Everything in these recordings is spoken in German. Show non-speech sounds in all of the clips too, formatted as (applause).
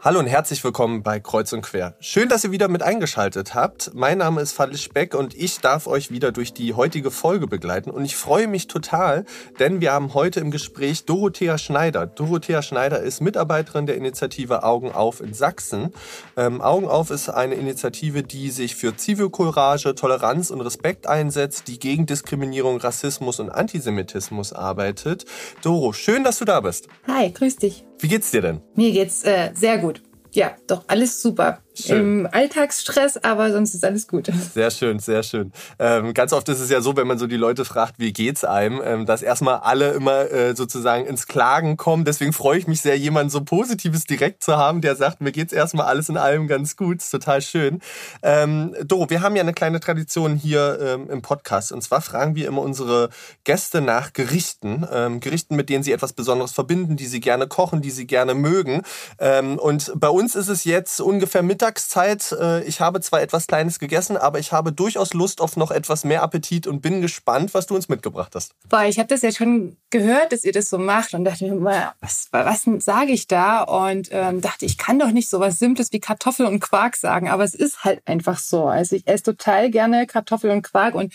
Hallo und herzlich willkommen bei Kreuz und Quer. Schön, dass ihr wieder mit eingeschaltet habt. Mein Name ist Fadlich Beck und ich darf euch wieder durch die heutige Folge begleiten. Und ich freue mich total, denn wir haben heute im Gespräch Dorothea Schneider. Dorothea Schneider ist Mitarbeiterin der Initiative Augen auf in Sachsen. Ähm, Augen auf ist eine Initiative, die sich für Zivilcourage, Toleranz und Respekt einsetzt, die gegen Diskriminierung, Rassismus und Antisemitismus arbeitet. Doro, schön, dass du da bist. Hi, grüß dich. Wie geht's dir denn? Mir geht's äh, sehr gut. Ja, doch, alles super. Schön. Im Alltagsstress, aber sonst ist alles gut. Sehr schön, sehr schön. Ähm, ganz oft ist es ja so, wenn man so die Leute fragt, wie geht's einem, ähm, dass erstmal alle immer äh, sozusagen ins Klagen kommen. Deswegen freue ich mich sehr, jemanden so Positives direkt zu haben, der sagt, mir geht's erstmal alles in allem ganz gut. Ist total schön. Ähm, Doro, wir haben ja eine kleine Tradition hier ähm, im Podcast. Und zwar fragen wir immer unsere Gäste nach Gerichten. Ähm, Gerichten, mit denen sie etwas Besonderes verbinden, die sie gerne kochen, die sie gerne mögen. Ähm, und bei uns ist es jetzt ungefähr Mittag Mittagszeit. Äh, ich habe zwar etwas Kleines gegessen, aber ich habe durchaus Lust auf noch etwas mehr Appetit und bin gespannt, was du uns mitgebracht hast. Boah, ich habe das ja schon gehört, dass ihr das so macht und dachte mir mal, was, was sage ich da? Und ähm, dachte, ich kann doch nicht so was Simples wie Kartoffel und Quark sagen, aber es ist halt einfach so. Also ich esse total gerne Kartoffel und Quark und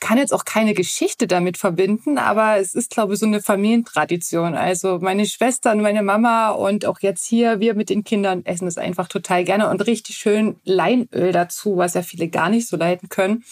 kann jetzt auch keine Geschichte damit verbinden, aber es ist, glaube ich, so eine Familientradition. Also meine Schwester und meine Mama und auch jetzt hier, wir mit den Kindern essen es einfach total gerne und richtig schön Leinöl dazu, was ja viele gar nicht so leiden können.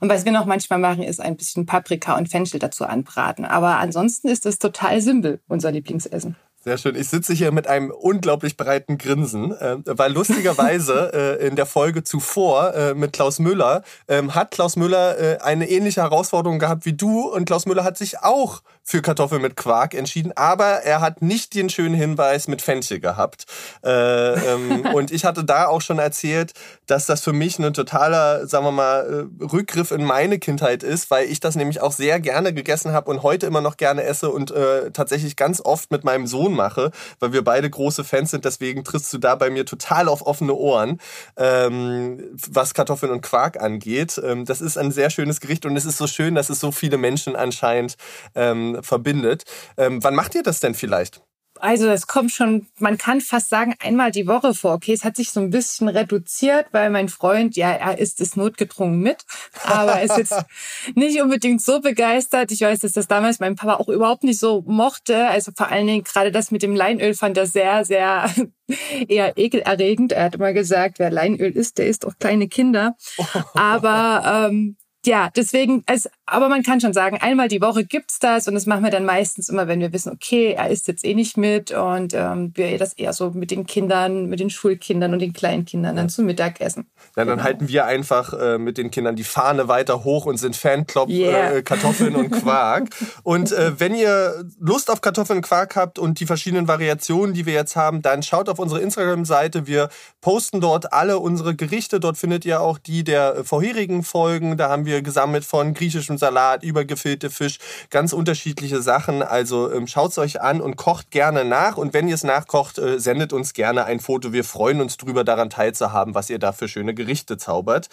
Und was wir noch manchmal machen, ist ein bisschen Paprika und Fenchel dazu anbraten. Aber ansonsten ist es total simpel, unser Lieblingsessen. Sehr schön. Ich sitze hier mit einem unglaublich breiten Grinsen, äh, weil lustigerweise (laughs) äh, in der Folge zuvor äh, mit Klaus Müller äh, hat Klaus Müller äh, eine ähnliche Herausforderung gehabt wie du und Klaus Müller hat sich auch für Kartoffeln mit Quark entschieden, aber er hat nicht den schönen Hinweis mit Fenchel gehabt. Äh, ähm, (laughs) und ich hatte da auch schon erzählt, dass das für mich ein totaler, sagen wir mal, äh, Rückgriff in meine Kindheit ist, weil ich das nämlich auch sehr gerne gegessen habe und heute immer noch gerne esse und tatsächlich ganz oft mit meinem Sohn mache, weil wir beide große Fans sind. Deswegen trittst du da bei mir total auf offene Ohren, ähm, was Kartoffeln und Quark angeht. Ähm, das ist ein sehr schönes Gericht und es ist so schön, dass es so viele Menschen anscheinend ähm, verbindet. Ähm, wann macht ihr das denn vielleicht? Also es kommt schon, man kann fast sagen, einmal die Woche vor. Okay, es hat sich so ein bisschen reduziert, weil mein Freund, ja, er isst es notgedrungen mit, aber er ist jetzt (laughs) nicht unbedingt so begeistert. Ich weiß, dass das damals mein Papa auch überhaupt nicht so mochte. Also vor allen Dingen gerade das mit dem Leinöl fand er sehr, sehr (laughs) eher ekelerregend. Er hat immer gesagt, wer Leinöl isst, der isst auch kleine Kinder. (laughs) Aber ähm, ja, deswegen, es, aber man kann schon sagen, einmal die Woche gibt's das und das machen wir dann meistens immer, wenn wir wissen, okay, er isst jetzt eh nicht mit und ähm, wir das eher so mit den Kindern, mit den Schulkindern und den Kleinkindern dann zum Mittagessen. Ja, dann genau. halten wir einfach äh, mit den Kindern die Fahne weiter hoch und sind Fanclub yeah. äh, Kartoffeln und Quark. (laughs) und äh, wenn ihr Lust auf Kartoffeln und Quark habt und die verschiedenen Variationen, die wir jetzt haben, dann schaut auf unsere Instagram-Seite. Wir posten dort alle unsere Gerichte. Dort findet ihr auch die der vorherigen Folgen. Da haben wir wir gesammelt von griechischem Salat über gefüllte Fisch, ganz unterschiedliche Sachen. Also ähm, schaut es euch an und kocht gerne nach. Und wenn ihr es nachkocht, äh, sendet uns gerne ein Foto. Wir freuen uns drüber, daran teilzuhaben, was ihr da für schöne Gerichte zaubert.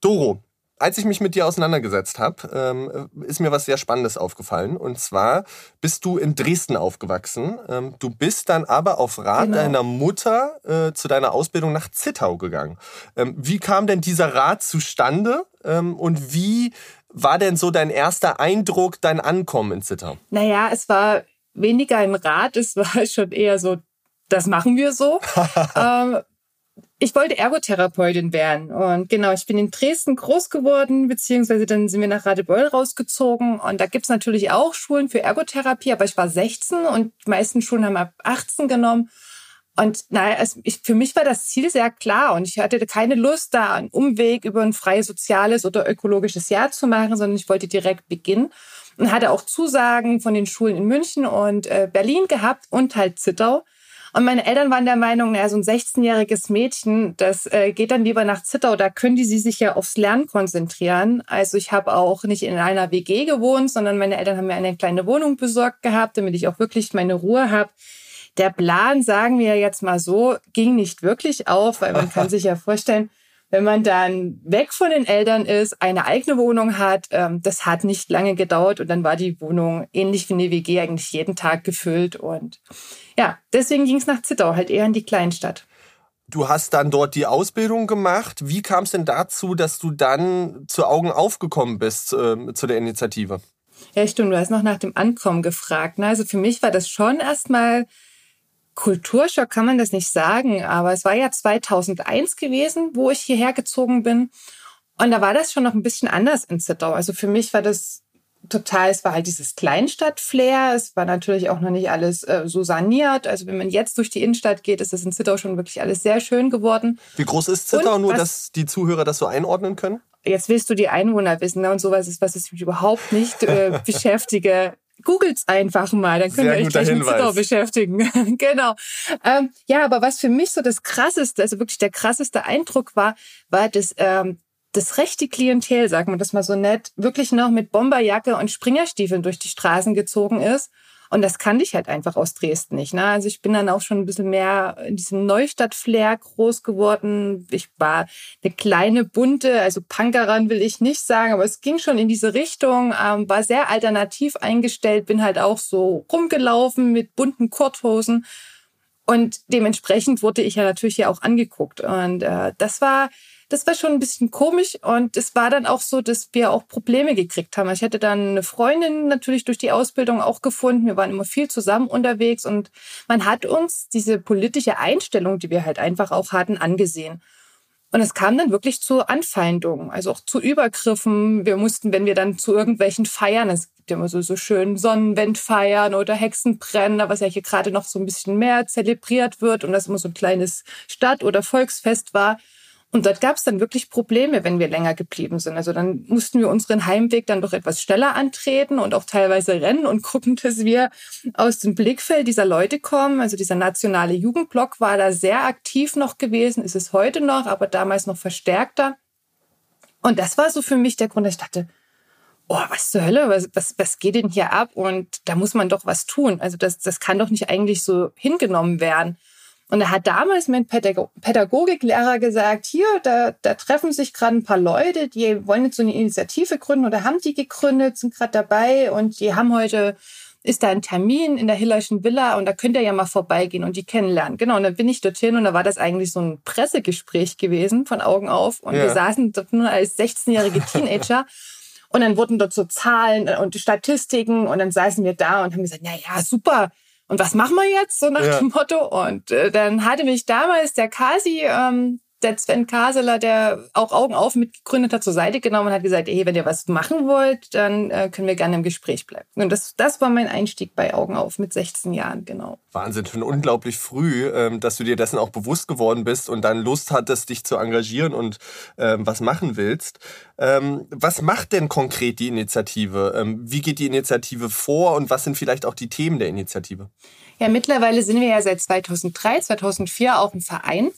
Doro, als ich mich mit dir auseinandergesetzt habe, ähm, ist mir was sehr Spannendes aufgefallen. Und zwar bist du in Dresden aufgewachsen. Ähm, du bist dann aber auf Rat genau. deiner Mutter äh, zu deiner Ausbildung nach Zittau gegangen. Ähm, wie kam denn dieser Rat zustande? Und wie war denn so dein erster Eindruck, dein Ankommen in Zittau? Naja, es war weniger ein Rat, es war (laughs) schon eher so, das machen wir so. (laughs) ähm, ich wollte Ergotherapeutin werden. Und genau, ich bin in Dresden groß geworden, beziehungsweise dann sind wir nach Radebeul rausgezogen. Und da gibt's natürlich auch Schulen für Ergotherapie, aber ich war 16 und die meisten Schulen haben ab 18 genommen. Und naja, es, ich, für mich war das Ziel sehr klar und ich hatte keine Lust, da einen Umweg über ein freies soziales oder ökologisches Jahr zu machen, sondern ich wollte direkt beginnen und hatte auch Zusagen von den Schulen in München und äh, Berlin gehabt und halt Zittau. Und meine Eltern waren der Meinung, naja, so ein 16-jähriges Mädchen, das äh, geht dann lieber nach Zittau, da können die sie sich ja aufs Lernen konzentrieren. Also ich habe auch nicht in einer WG gewohnt, sondern meine Eltern haben mir eine kleine Wohnung besorgt gehabt, damit ich auch wirklich meine Ruhe habe. Der Plan, sagen wir jetzt mal so, ging nicht wirklich auf, weil man kann (laughs) sich ja vorstellen, wenn man dann weg von den Eltern ist, eine eigene Wohnung hat, ähm, das hat nicht lange gedauert und dann war die Wohnung ähnlich wie eine WG eigentlich jeden Tag gefüllt. Und ja, deswegen ging es nach Zittau, halt eher in die Kleinstadt. Du hast dann dort die Ausbildung gemacht. Wie kam es denn dazu, dass du dann zu Augen aufgekommen bist äh, zu der Initiative? Ja, stimmt. Du hast noch nach dem Ankommen gefragt. Ne? Also für mich war das schon erstmal Kulturschock kann man das nicht sagen, aber es war ja 2001 gewesen, wo ich hierher gezogen bin. Und da war das schon noch ein bisschen anders in Zittau. Also für mich war das total, es war halt dieses Kleinstadt-Flair. Es war natürlich auch noch nicht alles äh, so saniert. Also wenn man jetzt durch die Innenstadt geht, ist das in Zittau schon wirklich alles sehr schön geworden. Wie groß ist Zittau, Und nur dass die Zuhörer das so einordnen können? Jetzt willst du die Einwohner wissen ne? und sowas ist, was ich mich überhaupt nicht äh, (laughs) beschäftige. Googelt's einfach mal, dann könnt ihr euch gleich mit Zittau beschäftigen. (laughs) genau. Ähm, ja, aber was für mich so das krasseste, also wirklich der krasseste Eindruck war, war das, ähm, das rechte Klientel, sagen wir das mal so nett, wirklich noch mit Bomberjacke und Springerstiefeln durch die Straßen gezogen ist und das kannte ich halt einfach aus Dresden nicht. Ne? Also ich bin dann auch schon ein bisschen mehr in diesem Neustadt-Flair groß geworden. Ich war eine kleine bunte, also Punkeran will ich nicht sagen, aber es ging schon in diese Richtung, ähm, war sehr alternativ eingestellt, bin halt auch so rumgelaufen mit bunten Kurthosen. Und dementsprechend wurde ich ja natürlich ja auch angeguckt. Und äh, das war das war schon ein bisschen komisch und es war dann auch so, dass wir auch Probleme gekriegt haben. Ich hatte dann eine Freundin natürlich durch die Ausbildung auch gefunden. Wir waren immer viel zusammen unterwegs und man hat uns diese politische Einstellung, die wir halt einfach auch hatten, angesehen. Und es kam dann wirklich zu Anfeindungen, also auch zu Übergriffen. Wir mussten, wenn wir dann zu irgendwelchen Feiern, es gibt ja immer so, so schön Sonnenwendfeiern oder Hexenbrennen, was ja hier gerade noch so ein bisschen mehr zelebriert wird und das immer so ein kleines Stadt- oder Volksfest war. Und dort gab es dann wirklich Probleme, wenn wir länger geblieben sind. Also dann mussten wir unseren Heimweg dann doch etwas schneller antreten und auch teilweise rennen und gucken, dass wir aus dem Blickfeld dieser Leute kommen. Also dieser nationale Jugendblock war da sehr aktiv noch gewesen, ist es heute noch, aber damals noch verstärkter. Und das war so für mich der Grund, dass ich dachte, oh, was zur Hölle, was, was, was geht denn hier ab? Und da muss man doch was tun. Also das, das kann doch nicht eigentlich so hingenommen werden. Und da hat damals mein Pädagogiklehrer gesagt, hier, da, da treffen sich gerade ein paar Leute, die wollen jetzt so eine Initiative gründen oder haben die gegründet, sind gerade dabei und die haben heute, ist da ein Termin in der Hillerschen Villa und da könnt ihr ja mal vorbeigehen und die kennenlernen. Genau, und dann bin ich dorthin und da war das eigentlich so ein Pressegespräch gewesen von Augen auf und ja. wir saßen dort nur als 16-jährige (laughs) Teenager und dann wurden dort so Zahlen und Statistiken und dann saßen wir da und haben gesagt, na ja, super, und was machen wir jetzt? So nach ja. dem Motto. Und äh, dann hatte mich damals der Kasi, ähm, der Sven Kaseler, der auch Augen auf mitgegründet hat, zur Seite genommen und hat gesagt, hey, wenn ihr was machen wollt, dann äh, können wir gerne im Gespräch bleiben. Und das, das war mein Einstieg bei Augen auf mit 16 Jahren, genau. Wahnsinn, schon unglaublich früh, ähm, dass du dir dessen auch bewusst geworden bist und dann Lust hattest, dich zu engagieren und ähm, was machen willst. Ähm, was macht denn konkret die Initiative? Ähm, wie geht die Initiative vor und was sind vielleicht auch die Themen der Initiative? Ja, mittlerweile sind wir ja seit 2003, 2004 auch ein Verein.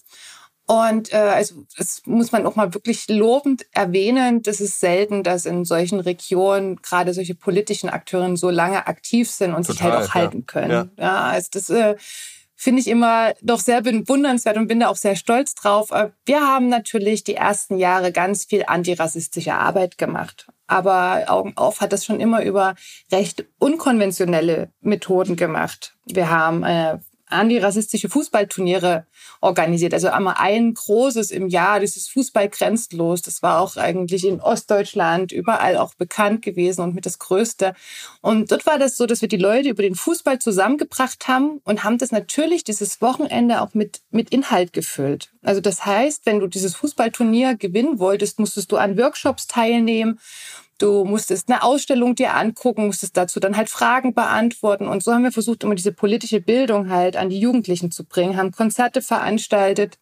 Und äh, also das muss man auch mal wirklich lobend erwähnen. Das ist selten, dass in solchen Regionen gerade solche politischen Akteure so lange aktiv sind und Total, sich halt auch ja. halten können. Ja, ja also das äh, finde ich immer doch sehr bewundernswert und bin da auch sehr stolz drauf. Äh, wir haben natürlich die ersten Jahre ganz viel antirassistische Arbeit gemacht. Aber Augen auf hat das schon immer über recht unkonventionelle Methoden gemacht. Wir haben äh, antirassistische Fußballturniere organisiert. Also einmal ein großes im Jahr, dieses Fußball grenzlos. Das war auch eigentlich in Ostdeutschland überall auch bekannt gewesen und mit das Größte. Und dort war das so, dass wir die Leute über den Fußball zusammengebracht haben und haben das natürlich dieses Wochenende auch mit, mit Inhalt gefüllt. Also das heißt, wenn du dieses Fußballturnier gewinnen wolltest, musstest du an Workshops teilnehmen Du musstest eine Ausstellung dir angucken, musstest dazu dann halt Fragen beantworten. Und so haben wir versucht, immer diese politische Bildung halt an die Jugendlichen zu bringen, haben Konzerte veranstaltet,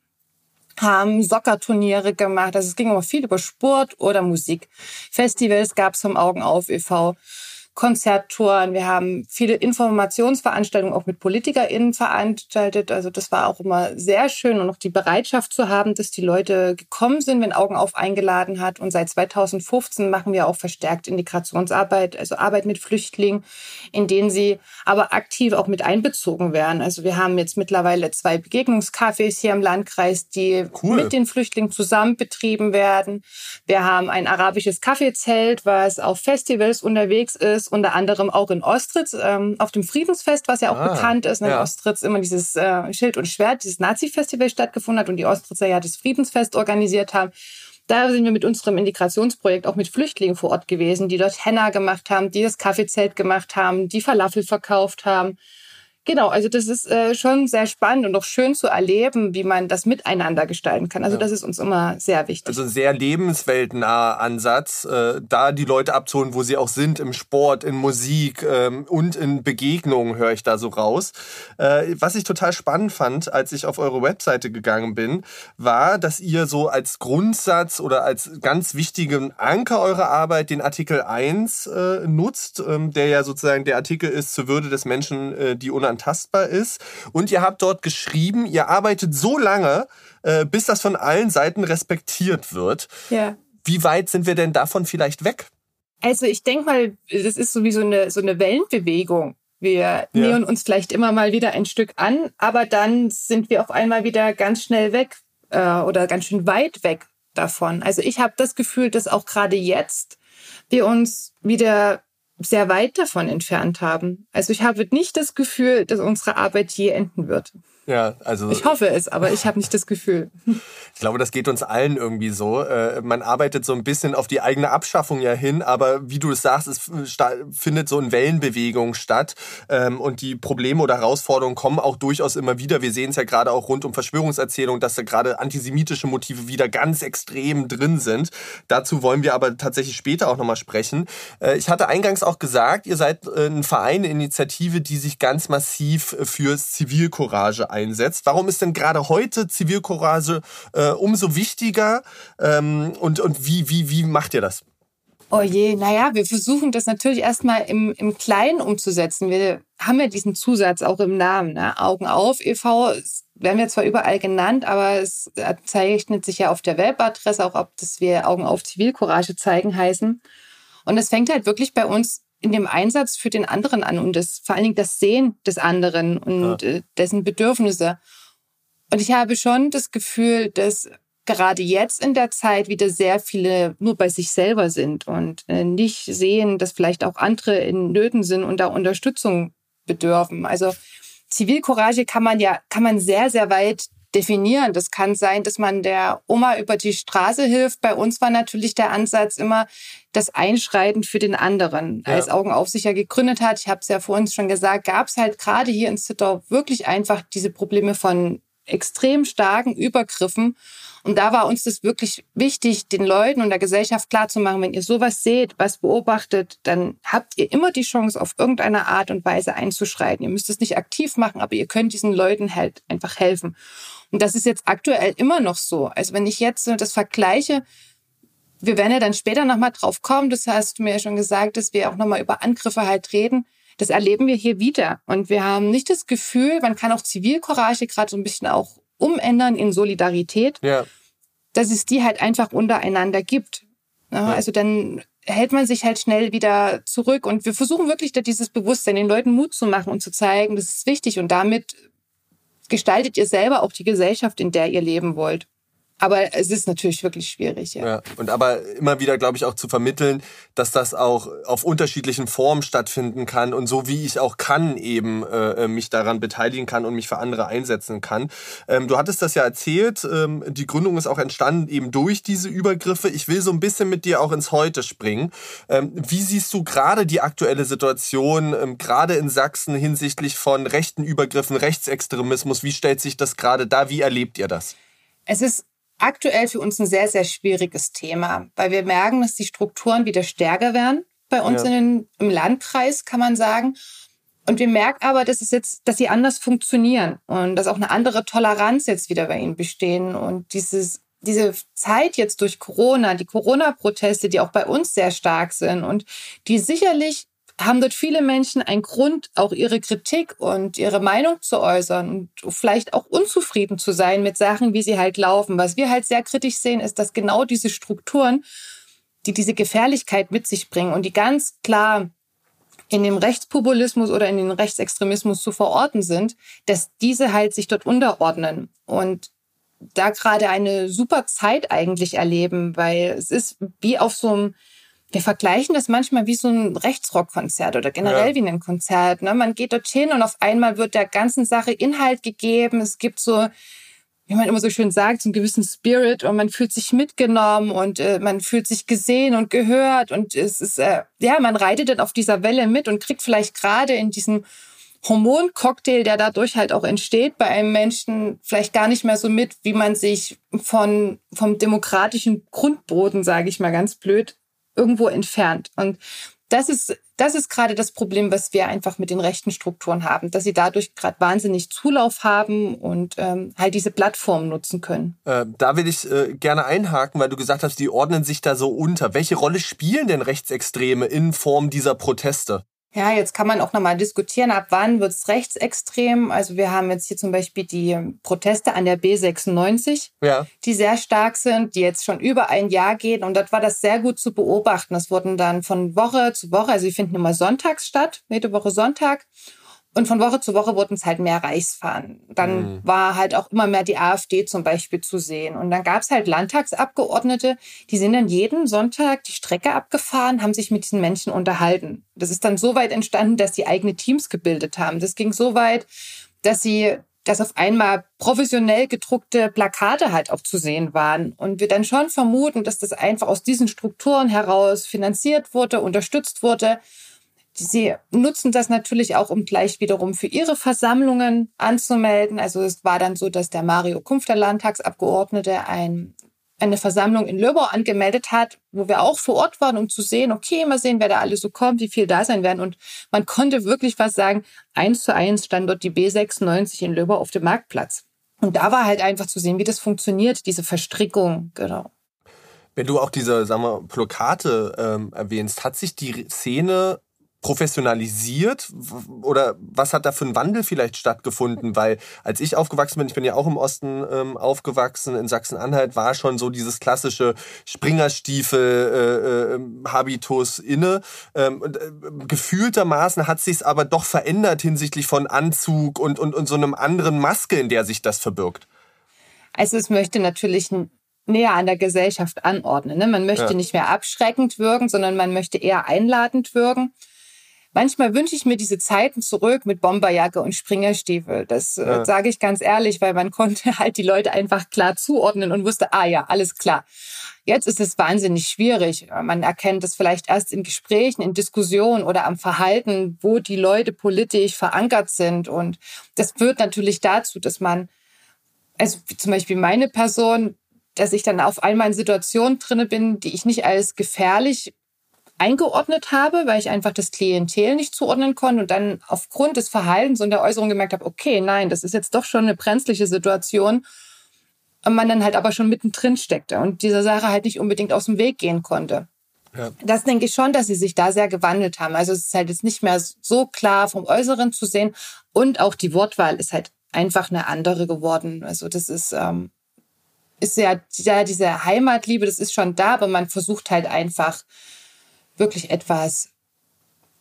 haben Soccerturniere gemacht. Also es ging immer viel über Sport oder Musik. Festivals gab es vom Augen auf e.V. Konzerttouren, wir haben viele Informationsveranstaltungen auch mit PolitikerInnen veranstaltet. Also das war auch immer sehr schön und auch die Bereitschaft zu haben, dass die Leute gekommen sind, wenn Augen auf eingeladen hat. Und seit 2015 machen wir auch verstärkt Integrationsarbeit, also Arbeit mit Flüchtlingen, in denen sie aber aktiv auch mit einbezogen werden. Also wir haben jetzt mittlerweile zwei Begegnungscafés hier im Landkreis, die cool. mit den Flüchtlingen zusammen betrieben werden. Wir haben ein arabisches Kaffeezelt, was auf Festivals unterwegs ist ist, unter anderem auch in Ostritz ähm, auf dem Friedensfest, was ja auch ah, bekannt ist. Ne? Ja. In Ostritz immer dieses äh, Schild und Schwert, dieses Nazi-Festival stattgefunden hat und die Ostritzer ja das Friedensfest organisiert haben. Da sind wir mit unserem Integrationsprojekt auch mit Flüchtlingen vor Ort gewesen, die dort Henna gemacht haben, die das Kaffeezelt gemacht haben, die Falafel verkauft haben. Genau, also das ist äh, schon sehr spannend und auch schön zu erleben, wie man das miteinander gestalten kann. Also ja. das ist uns immer sehr wichtig. Also sehr lebensweltnaher Ansatz, äh, da die Leute abzuholen, wo sie auch sind, im Sport, in Musik ähm, und in Begegnungen höre ich da so raus. Äh, was ich total spannend fand, als ich auf eure Webseite gegangen bin, war, dass ihr so als Grundsatz oder als ganz wichtigen Anker eurer Arbeit den Artikel 1 äh, nutzt, ähm, der ja sozusagen der Artikel ist zur Würde des Menschen, äh, die unter unantastbar ist. Und ihr habt dort geschrieben, ihr arbeitet so lange, äh, bis das von allen Seiten respektiert wird. Ja. Wie weit sind wir denn davon vielleicht weg? Also ich denke mal, das ist sowieso eine, so eine Wellenbewegung. Wir ja. nähern uns vielleicht immer mal wieder ein Stück an, aber dann sind wir auf einmal wieder ganz schnell weg äh, oder ganz schön weit weg davon. Also ich habe das Gefühl, dass auch gerade jetzt wir uns wieder sehr weit davon entfernt haben. Also ich habe nicht das Gefühl, dass unsere Arbeit je enden wird. Ja, also. Ich hoffe es, aber ich habe nicht das Gefühl. Ich glaube, das geht uns allen irgendwie so. Äh, man arbeitet so ein bisschen auf die eigene Abschaffung ja hin, aber wie du es sagst, es findet so in Wellenbewegung statt. Ähm, und die Probleme oder Herausforderungen kommen auch durchaus immer wieder. Wir sehen es ja gerade auch rund um Verschwörungserzählungen, dass da gerade antisemitische Motive wieder ganz extrem drin sind. Dazu wollen wir aber tatsächlich später auch nochmal sprechen. Äh, ich hatte eingangs auch gesagt, ihr seid äh, ein Verein, eine Initiative, die sich ganz massiv für Zivilcourage einsetzt. Warum ist denn gerade heute Zivilcourage äh, umso wichtiger? Ähm, und und wie, wie, wie macht ihr das? Oh je, naja, wir versuchen das natürlich erstmal im, im Kleinen umzusetzen. Wir haben ja diesen Zusatz auch im Namen, ne? Augen auf e.V. werden wir zwar überall genannt, aber es zeichnet sich ja auf der Webadresse auch ab, dass wir Augen auf Zivilcourage zeigen heißen. Und es fängt halt wirklich bei uns in dem Einsatz für den anderen an und das, vor allen Dingen das Sehen des anderen und ja. Äh, dessen Bedürfnisse. Und ich habe schon das Gefühl, dass gerade jetzt in der Zeit wieder sehr viele nur bei sich selber sind und äh, nicht sehen, dass vielleicht auch andere in Nöten sind und da Unterstützung bedürfen. Also Zivilcourage kann man ja, kann man sehr, sehr weit definieren. Das kann sein, dass man der Oma über die Straße hilft. Bei uns war natürlich der Ansatz immer das Einschreiten für den anderen. Ja. Als Augenaufsicher gegründet hat, ich habe es ja vorhin schon gesagt, gab es halt gerade hier in Zittau wirklich einfach diese Probleme von extrem starken Übergriffen. Und da war uns das wirklich wichtig, den Leuten und der Gesellschaft klarzumachen, wenn ihr sowas seht, was beobachtet, dann habt ihr immer die Chance, auf irgendeine Art und Weise einzuschreiten. Ihr müsst es nicht aktiv machen, aber ihr könnt diesen Leuten halt einfach helfen. Und das ist jetzt aktuell immer noch so. Also wenn ich jetzt das vergleiche, wir werden ja dann später nochmal drauf kommen, das hast du mir ja schon gesagt, dass wir auch nochmal über Angriffe halt reden. Das erleben wir hier wieder. Und wir haben nicht das Gefühl, man kann auch Zivilcourage gerade so ein bisschen auch umändern in Solidarität, ja. dass es die halt einfach untereinander gibt. Ja, also dann hält man sich halt schnell wieder zurück und wir versuchen wirklich da dieses Bewusstsein den Leuten Mut zu machen und zu zeigen, das ist wichtig und damit gestaltet ihr selber auch die Gesellschaft, in der ihr leben wollt. Aber es ist natürlich wirklich schwierig. Ja. ja und aber immer wieder, glaube ich, auch zu vermitteln, dass das auch auf unterschiedlichen Formen stattfinden kann und so wie ich auch kann eben äh, mich daran beteiligen kann und mich für andere einsetzen kann. Ähm, du hattest das ja erzählt, ähm, die Gründung ist auch entstanden eben durch diese Übergriffe. Ich will so ein bisschen mit dir auch ins Heute springen. Ähm, wie siehst du gerade die aktuelle Situation, ähm, gerade in Sachsen hinsichtlich von rechten Übergriffen, Rechtsextremismus? Wie stellt sich das gerade da? Wie erlebt ihr das? Es ist aktuell für uns ein sehr, sehr schwieriges Thema, weil wir merken, dass die Strukturen wieder stärker werden. Bei uns ja. in, im Landkreis kann man sagen. Und wir merken aber, dass es jetzt, dass sie anders funktionieren und dass auch eine andere Toleranz jetzt wieder bei ihnen bestehen. Und dieses, diese Zeit jetzt durch Corona, die Corona-Proteste, die auch bei uns sehr stark sind und die sicherlich haben dort viele Menschen einen Grund, auch ihre Kritik und ihre Meinung zu äußern und vielleicht auch unzufrieden zu sein mit Sachen, wie sie halt laufen. Was wir halt sehr kritisch sehen, ist, dass genau diese Strukturen, die diese Gefährlichkeit mit sich bringen und die ganz klar in dem Rechtspopulismus oder in den Rechtsextremismus zu verorten sind, dass diese halt sich dort unterordnen und da gerade eine super Zeit eigentlich erleben, weil es ist wie auf so einem wir vergleichen das manchmal wie so ein Rechtsrockkonzert oder generell ja. wie ein Konzert. Ne? Man geht dorthin und auf einmal wird der ganzen Sache Inhalt gegeben. Es gibt so, wie man immer so schön sagt, so einen gewissen Spirit und man fühlt sich mitgenommen und äh, man fühlt sich gesehen und gehört und es ist, äh, ja, man reitet dann auf dieser Welle mit und kriegt vielleicht gerade in diesem Hormoncocktail, der dadurch halt auch entsteht bei einem Menschen, vielleicht gar nicht mehr so mit, wie man sich von, vom demokratischen Grundboden, sage ich mal ganz blöd, irgendwo entfernt. Und das ist, das ist gerade das Problem, was wir einfach mit den rechten Strukturen haben, dass sie dadurch gerade wahnsinnig Zulauf haben und ähm, halt diese Plattform nutzen können. Äh, da will ich äh, gerne einhaken, weil du gesagt hast, die ordnen sich da so unter. Welche Rolle spielen denn Rechtsextreme in Form dieser Proteste? Ja, jetzt kann man auch nochmal diskutieren, ab wann wird es rechtsextrem. Also wir haben jetzt hier zum Beispiel die Proteste an der B96, ja. die sehr stark sind, die jetzt schon über ein Jahr gehen. Und dort war das sehr gut zu beobachten. Das wurden dann von Woche zu Woche, also sie finden immer sonntags statt, jede Woche Sonntag. Und von Woche zu Woche wurden es halt mehr Reichsfahren. Dann mhm. war halt auch immer mehr die AfD zum Beispiel zu sehen. Und dann gab es halt Landtagsabgeordnete, die sind dann jeden Sonntag die Strecke abgefahren, haben sich mit diesen Menschen unterhalten. Das ist dann so weit entstanden, dass sie eigene Teams gebildet haben. Das ging so weit, dass sie dass auf einmal professionell gedruckte Plakate halt auch zu sehen waren. Und wir dann schon vermuten, dass das einfach aus diesen Strukturen heraus finanziert wurde, unterstützt wurde Sie nutzen das natürlich auch, um gleich wiederum für ihre Versammlungen anzumelden. Also es war dann so, dass der Mario Kumpf, der Landtagsabgeordnete, ein, eine Versammlung in Löbau angemeldet hat, wo wir auch vor Ort waren, um zu sehen, okay, mal sehen, wer da alles so kommt, wie viel da sein werden. Und man konnte wirklich fast sagen, eins zu eins stand dort die B96 in Löbau auf dem Marktplatz. Und da war halt einfach zu sehen, wie das funktioniert, diese Verstrickung, genau. Wenn du auch diese, sagen wir, Plakate ähm, erwähnst, hat sich die Szene professionalisiert oder was hat da für ein Wandel vielleicht stattgefunden? Weil als ich aufgewachsen bin, ich bin ja auch im Osten ähm, aufgewachsen, in Sachsen-Anhalt, war schon so dieses klassische Springerstiefel, äh, äh, Habitus inne. Ähm, äh, gefühltermaßen hat sich aber doch verändert hinsichtlich von Anzug und, und, und so einem anderen Maske, in der sich das verbirgt. Also es möchte natürlich näher an der Gesellschaft anordnen. Ne? Man möchte ja. nicht mehr abschreckend wirken, sondern man möchte eher einladend wirken. Manchmal wünsche ich mir diese Zeiten zurück mit Bomberjacke und Springerstiefel. Das äh, ja. sage ich ganz ehrlich, weil man (laughs) konnte halt die Leute einfach klar zuordnen und wusste, ah ja, alles klar. Jetzt ist es wahnsinnig schwierig. Man erkennt es vielleicht erst in Gesprächen, in Diskussionen oder am Verhalten, wo die Leute politisch verankert sind. Und das führt natürlich dazu, dass man, also zum Beispiel meine Person, dass ich dann auf einmal in Situationen drinne bin, die ich nicht als gefährlich eingeordnet habe, weil ich einfach das Klientel nicht zuordnen konnte und dann aufgrund des Verhaltens und der Äußerung gemerkt habe, okay, nein, das ist jetzt doch schon eine brenzliche Situation und man dann halt aber schon mittendrin steckte und dieser Sache halt nicht unbedingt aus dem Weg gehen konnte. Ja. Das denke ich schon, dass sie sich da sehr gewandelt haben. Also es ist halt jetzt nicht mehr so klar vom Äußeren zu sehen und auch die Wortwahl ist halt einfach eine andere geworden. Also das ist ähm, ist ja, ja diese Heimatliebe, das ist schon da, aber man versucht halt einfach wirklich etwas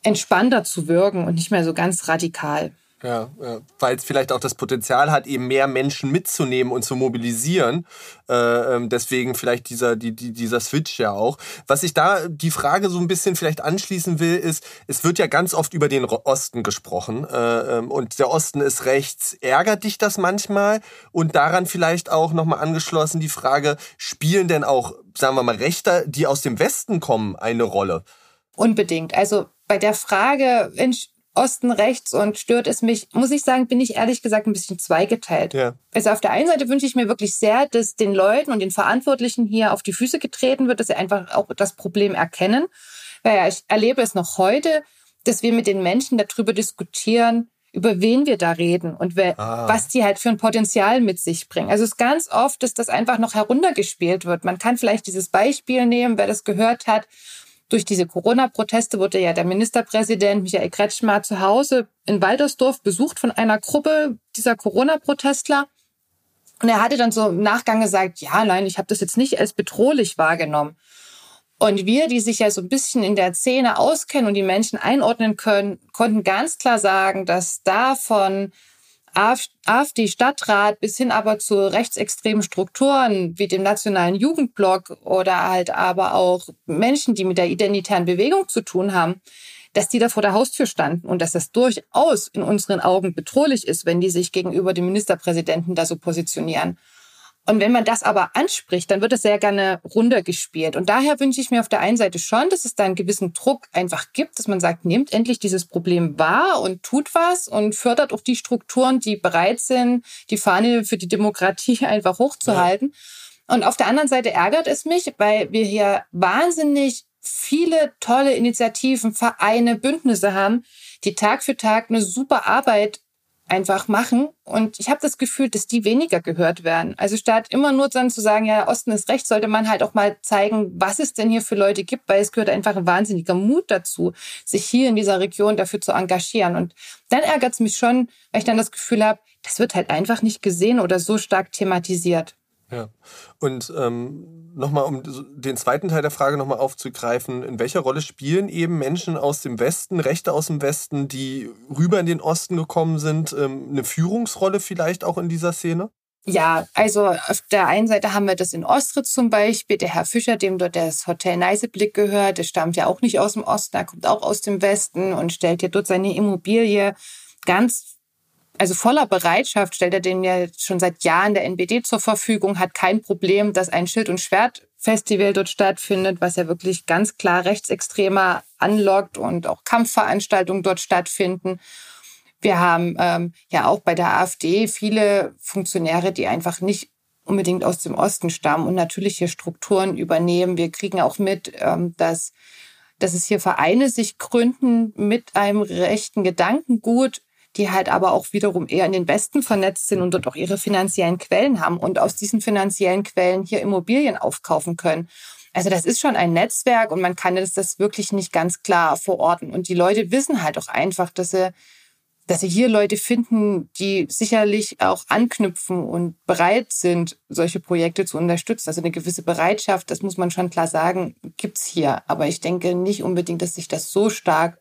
entspannter zu wirken und nicht mehr so ganz radikal. Ja, ja. weil es vielleicht auch das Potenzial hat, eben mehr Menschen mitzunehmen und zu mobilisieren. Äh, ähm, deswegen vielleicht dieser, die, die, dieser Switch ja auch. Was ich da die Frage so ein bisschen vielleicht anschließen will, ist, es wird ja ganz oft über den Osten gesprochen äh, ähm, und der Osten ist rechts. Ärgert dich das manchmal? Und daran vielleicht auch nochmal angeschlossen die Frage, spielen denn auch, sagen wir mal, Rechter, die aus dem Westen kommen, eine Rolle? Unbedingt. Also bei der Frage, Osten rechts und stört es mich, muss ich sagen, bin ich ehrlich gesagt ein bisschen zweigeteilt. Ja. Also auf der einen Seite wünsche ich mir wirklich sehr, dass den Leuten und den Verantwortlichen hier auf die Füße getreten wird, dass sie einfach auch das Problem erkennen. Weil ich erlebe es noch heute, dass wir mit den Menschen darüber diskutieren, über wen wir da reden und wer, ah. was die halt für ein Potenzial mit sich bringen. Also es ist ganz oft, dass das einfach noch heruntergespielt wird. Man kann vielleicht dieses Beispiel nehmen, wer das gehört hat durch diese Corona-Proteste wurde ja der Ministerpräsident Michael Kretschmer zu Hause in Waldersdorf besucht von einer Gruppe dieser Corona-Protestler. Und er hatte dann so im Nachgang gesagt, ja, nein, ich habe das jetzt nicht als bedrohlich wahrgenommen. Und wir, die sich ja so ein bisschen in der Szene auskennen und die Menschen einordnen können, konnten ganz klar sagen, dass davon AfD-Stadtrat bis hin aber zu rechtsextremen Strukturen wie dem Nationalen Jugendblock oder halt aber auch Menschen, die mit der identitären Bewegung zu tun haben, dass die da vor der Haustür standen und dass das durchaus in unseren Augen bedrohlich ist, wenn die sich gegenüber dem Ministerpräsidenten da so positionieren. Und wenn man das aber anspricht, dann wird es sehr gerne runtergespielt. Und daher wünsche ich mir auf der einen Seite schon, dass es da einen gewissen Druck einfach gibt, dass man sagt, nehmt endlich dieses Problem wahr und tut was und fördert auch die Strukturen, die bereit sind, die Fahne für die Demokratie (laughs) einfach hochzuhalten. Ja. Und auf der anderen Seite ärgert es mich, weil wir hier wahnsinnig viele tolle Initiativen, Vereine, Bündnisse haben, die Tag für Tag eine super Arbeit einfach machen. Und ich habe das Gefühl, dass die weniger gehört werden. Also statt immer nur dann zu sagen, ja, Osten ist recht, sollte man halt auch mal zeigen, was es denn hier für Leute gibt, weil es gehört einfach ein wahnsinniger Mut dazu, sich hier in dieser Region dafür zu engagieren. Und dann ärgert es mich schon, weil ich dann das Gefühl habe, das wird halt einfach nicht gesehen oder so stark thematisiert. Ja. Und ähm, nochmal, um den zweiten Teil der Frage nochmal aufzugreifen, in welcher Rolle spielen eben Menschen aus dem Westen, Rechte aus dem Westen, die rüber in den Osten gekommen sind, ähm, eine Führungsrolle vielleicht auch in dieser Szene? Ja, also auf der einen Seite haben wir das in Ostritz zum Beispiel. Der Herr Fischer, dem dort das Hotel Neiseblick gehört, der stammt ja auch nicht aus dem Osten, er kommt auch aus dem Westen und stellt ja dort seine Immobilie ganz also voller Bereitschaft stellt er den ja schon seit Jahren der NBD zur Verfügung, hat kein Problem, dass ein Schild- und Schwertfestival dort stattfindet, was ja wirklich ganz klar rechtsextremer anlockt und auch Kampfveranstaltungen dort stattfinden. Wir haben ähm, ja auch bei der AfD viele Funktionäre, die einfach nicht unbedingt aus dem Osten stammen und natürliche Strukturen übernehmen. Wir kriegen auch mit, ähm, dass, dass es hier Vereine sich gründen mit einem rechten Gedankengut, die halt aber auch wiederum eher in den Westen vernetzt sind und dort auch ihre finanziellen Quellen haben und aus diesen finanziellen Quellen hier Immobilien aufkaufen können. Also das ist schon ein Netzwerk und man kann das, das wirklich nicht ganz klar verorten. Und die Leute wissen halt auch einfach, dass sie, dass sie hier Leute finden, die sicherlich auch anknüpfen und bereit sind, solche Projekte zu unterstützen. Also eine gewisse Bereitschaft, das muss man schon klar sagen, gibt's hier. Aber ich denke nicht unbedingt, dass sich das so stark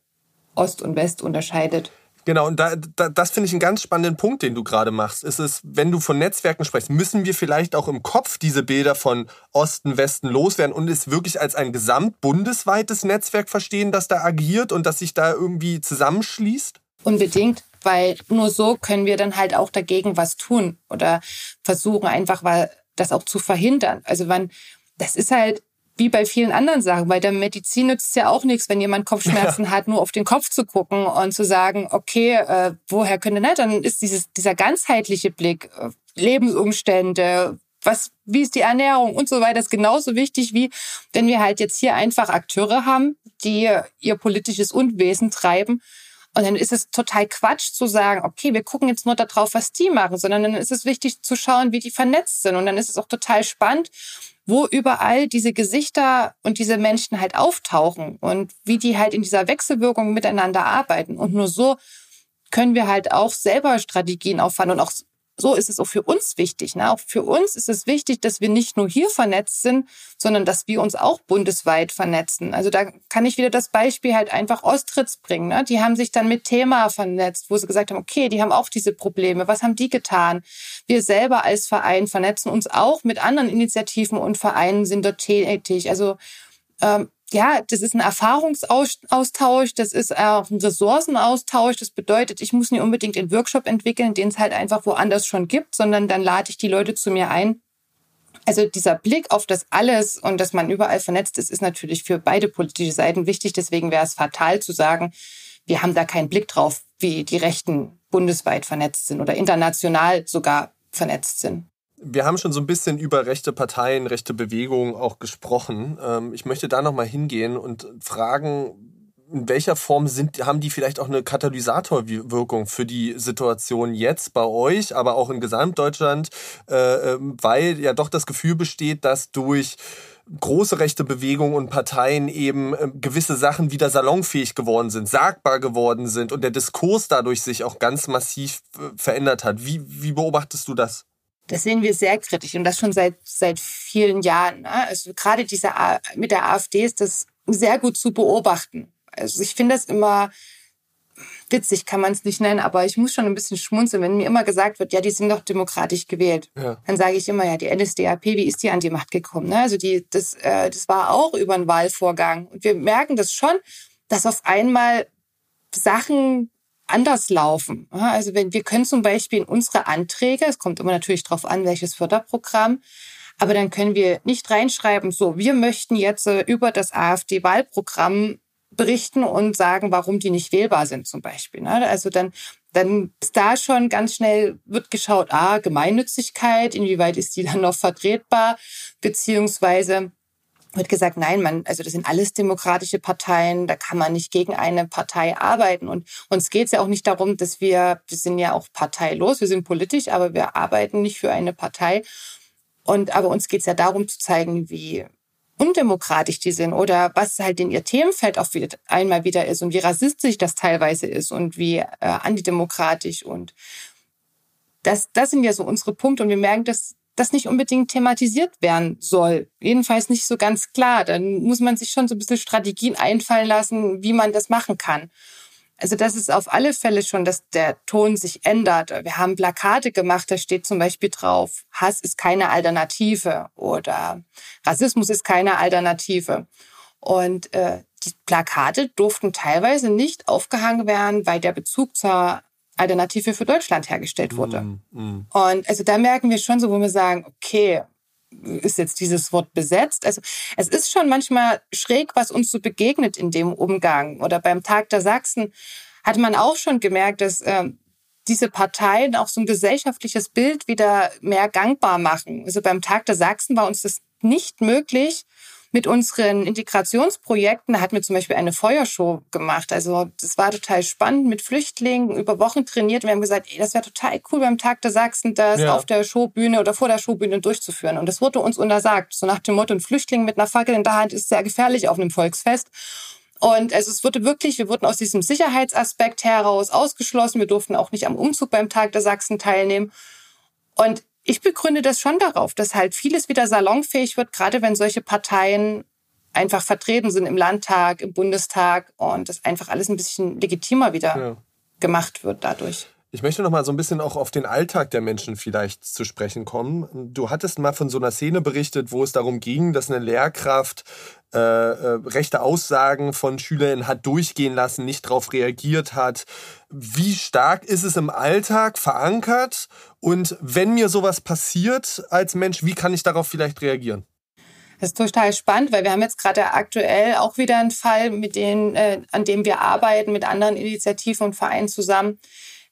Ost und West unterscheidet. Genau, und da, da, das finde ich einen ganz spannenden Punkt, den du gerade machst. Ist es, wenn du von Netzwerken sprichst, müssen wir vielleicht auch im Kopf diese Bilder von Osten, Westen loswerden und es wirklich als ein gesamtbundesweites Netzwerk verstehen, das da agiert und das sich da irgendwie zusammenschließt? Unbedingt, weil nur so können wir dann halt auch dagegen was tun oder versuchen einfach mal das auch zu verhindern. Also wenn, das ist halt wie bei vielen anderen Sachen. Bei der Medizin nützt es ja auch nichts, wenn jemand Kopfschmerzen ja. hat, nur auf den Kopf zu gucken und zu sagen, okay, äh, woher könnte nicht? Dann ist dieses, dieser ganzheitliche Blick, äh, Lebensumstände, was, wie ist die Ernährung und so weiter, ist genauso wichtig wie, wenn wir halt jetzt hier einfach Akteure haben, die ihr politisches Unwesen treiben. Und dann ist es total Quatsch zu sagen, okay, wir gucken jetzt nur darauf, was die machen, sondern dann ist es wichtig zu schauen, wie die vernetzt sind. Und dann ist es auch total spannend, wo überall diese Gesichter und diese Menschen halt auftauchen und wie die halt in dieser Wechselwirkung miteinander arbeiten. Und nur so können wir halt auch selber Strategien auffahren und auch so ist es auch für uns wichtig. Ne? Auch für uns ist es wichtig, dass wir nicht nur hier vernetzt sind, sondern dass wir uns auch bundesweit vernetzen. Also da kann ich wieder das Beispiel halt einfach Ostritz bringen. Ne? Die haben sich dann mit Thema vernetzt, wo sie gesagt haben, okay, die haben auch diese Probleme. Was haben die getan? Wir selber als Verein vernetzen uns auch mit anderen Initiativen und Vereinen sind dort tätig. Also ähm, ja, das ist ein Erfahrungsaustausch, das ist auch ein Ressourcenaustausch. Das bedeutet, ich muss nicht unbedingt den Workshop entwickeln, den es halt einfach woanders schon gibt, sondern dann lade ich die Leute zu mir ein. Also dieser Blick auf das alles und dass man überall vernetzt ist, ist natürlich für beide politische Seiten wichtig. Deswegen wäre es fatal zu sagen, wir haben da keinen Blick drauf, wie die Rechten bundesweit vernetzt sind oder international sogar vernetzt sind. Wir haben schon so ein bisschen über rechte Parteien, rechte Bewegungen auch gesprochen. Ähm, ich möchte da nochmal hingehen und fragen, in welcher Form sind, haben die vielleicht auch eine Katalysatorwirkung für die Situation jetzt bei euch, aber auch in Gesamtdeutschland, äh, ähm, weil ja doch das Gefühl besteht, dass durch große rechte Bewegungen und Parteien eben äh, gewisse Sachen wieder salonfähig geworden sind, sagbar geworden sind und der Diskurs dadurch sich auch ganz massiv äh, verändert hat. Wie, wie beobachtest du das? Das sehen wir sehr kritisch und das schon seit, seit vielen Jahren. Ne? Also gerade diese, mit der AfD ist das sehr gut zu beobachten. Also ich finde das immer witzig, kann man es nicht nennen, aber ich muss schon ein bisschen schmunzeln, wenn mir immer gesagt wird, ja, die sind doch demokratisch gewählt. Ja. Dann sage ich immer, ja, die NSDAP, wie ist die an die Macht gekommen? Ne? Also die, das, äh, das war auch über einen Wahlvorgang. Und wir merken das schon, dass auf einmal Sachen anders laufen. Also wenn wir können zum Beispiel in unsere Anträge, es kommt immer natürlich darauf an, welches Förderprogramm, aber dann können wir nicht reinschreiben, so, wir möchten jetzt äh, über das AfD-Wahlprogramm berichten und sagen, warum die nicht wählbar sind zum Beispiel. Ne? Also dann, dann ist da schon ganz schnell wird geschaut, ah, Gemeinnützigkeit, inwieweit ist die dann noch vertretbar, beziehungsweise wird gesagt, nein, man, also das sind alles demokratische Parteien, da kann man nicht gegen eine Partei arbeiten. Und uns geht es ja auch nicht darum, dass wir, wir sind ja auch parteilos, wir sind politisch, aber wir arbeiten nicht für eine Partei. Und aber uns geht es ja darum zu zeigen, wie undemokratisch die sind oder was halt in ihr Themenfeld auch wieder, einmal wieder ist und wie rassistisch das teilweise ist und wie äh, antidemokratisch und das, das sind ja so unsere Punkte und wir merken, dass das nicht unbedingt thematisiert werden soll. Jedenfalls nicht so ganz klar. Dann muss man sich schon so ein bisschen Strategien einfallen lassen, wie man das machen kann. Also das ist auf alle Fälle schon, dass der Ton sich ändert. Wir haben Plakate gemacht, da steht zum Beispiel drauf, Hass ist keine Alternative oder Rassismus ist keine Alternative. Und äh, die Plakate durften teilweise nicht aufgehangen werden, weil der Bezug zur Alternative für Deutschland hergestellt wurde. Mm, mm. Und also da merken wir schon so, wo wir sagen, okay, ist jetzt dieses Wort besetzt. Also es ist schon manchmal schräg, was uns so begegnet in dem Umgang. Oder beim Tag der Sachsen hat man auch schon gemerkt, dass äh, diese Parteien auch so ein gesellschaftliches Bild wieder mehr gangbar machen. Also beim Tag der Sachsen war uns das nicht möglich, mit unseren Integrationsprojekten, hatten wir zum Beispiel eine Feuershow gemacht. Also das war total spannend mit Flüchtlingen, über Wochen trainiert. Wir haben gesagt, ey, das wäre total cool beim Tag der Sachsen, das ja. auf der Showbühne oder vor der Showbühne durchzuführen. Und das wurde uns untersagt. So nach dem Motto, ein Flüchtling mit einer Fackel in der Hand ist sehr gefährlich auf einem Volksfest. Und also es wurde wirklich, wir wurden aus diesem Sicherheitsaspekt heraus ausgeschlossen. Wir durften auch nicht am Umzug beim Tag der Sachsen teilnehmen. Und ich begründe das schon darauf, dass halt vieles wieder salonfähig wird, gerade wenn solche Parteien einfach vertreten sind im Landtag, im Bundestag und das einfach alles ein bisschen legitimer wieder ja. gemacht wird dadurch. Ich möchte noch mal so ein bisschen auch auf den Alltag der Menschen vielleicht zu sprechen kommen. Du hattest mal von so einer Szene berichtet, wo es darum ging, dass eine Lehrkraft äh, äh, rechte Aussagen von Schülern hat durchgehen lassen, nicht darauf reagiert hat. Wie stark ist es im Alltag verankert? Und wenn mir sowas passiert als Mensch, wie kann ich darauf vielleicht reagieren? Das ist total spannend, weil wir haben jetzt gerade aktuell auch wieder einen Fall, mit denen, äh, an dem wir arbeiten, mit anderen Initiativen und Vereinen zusammen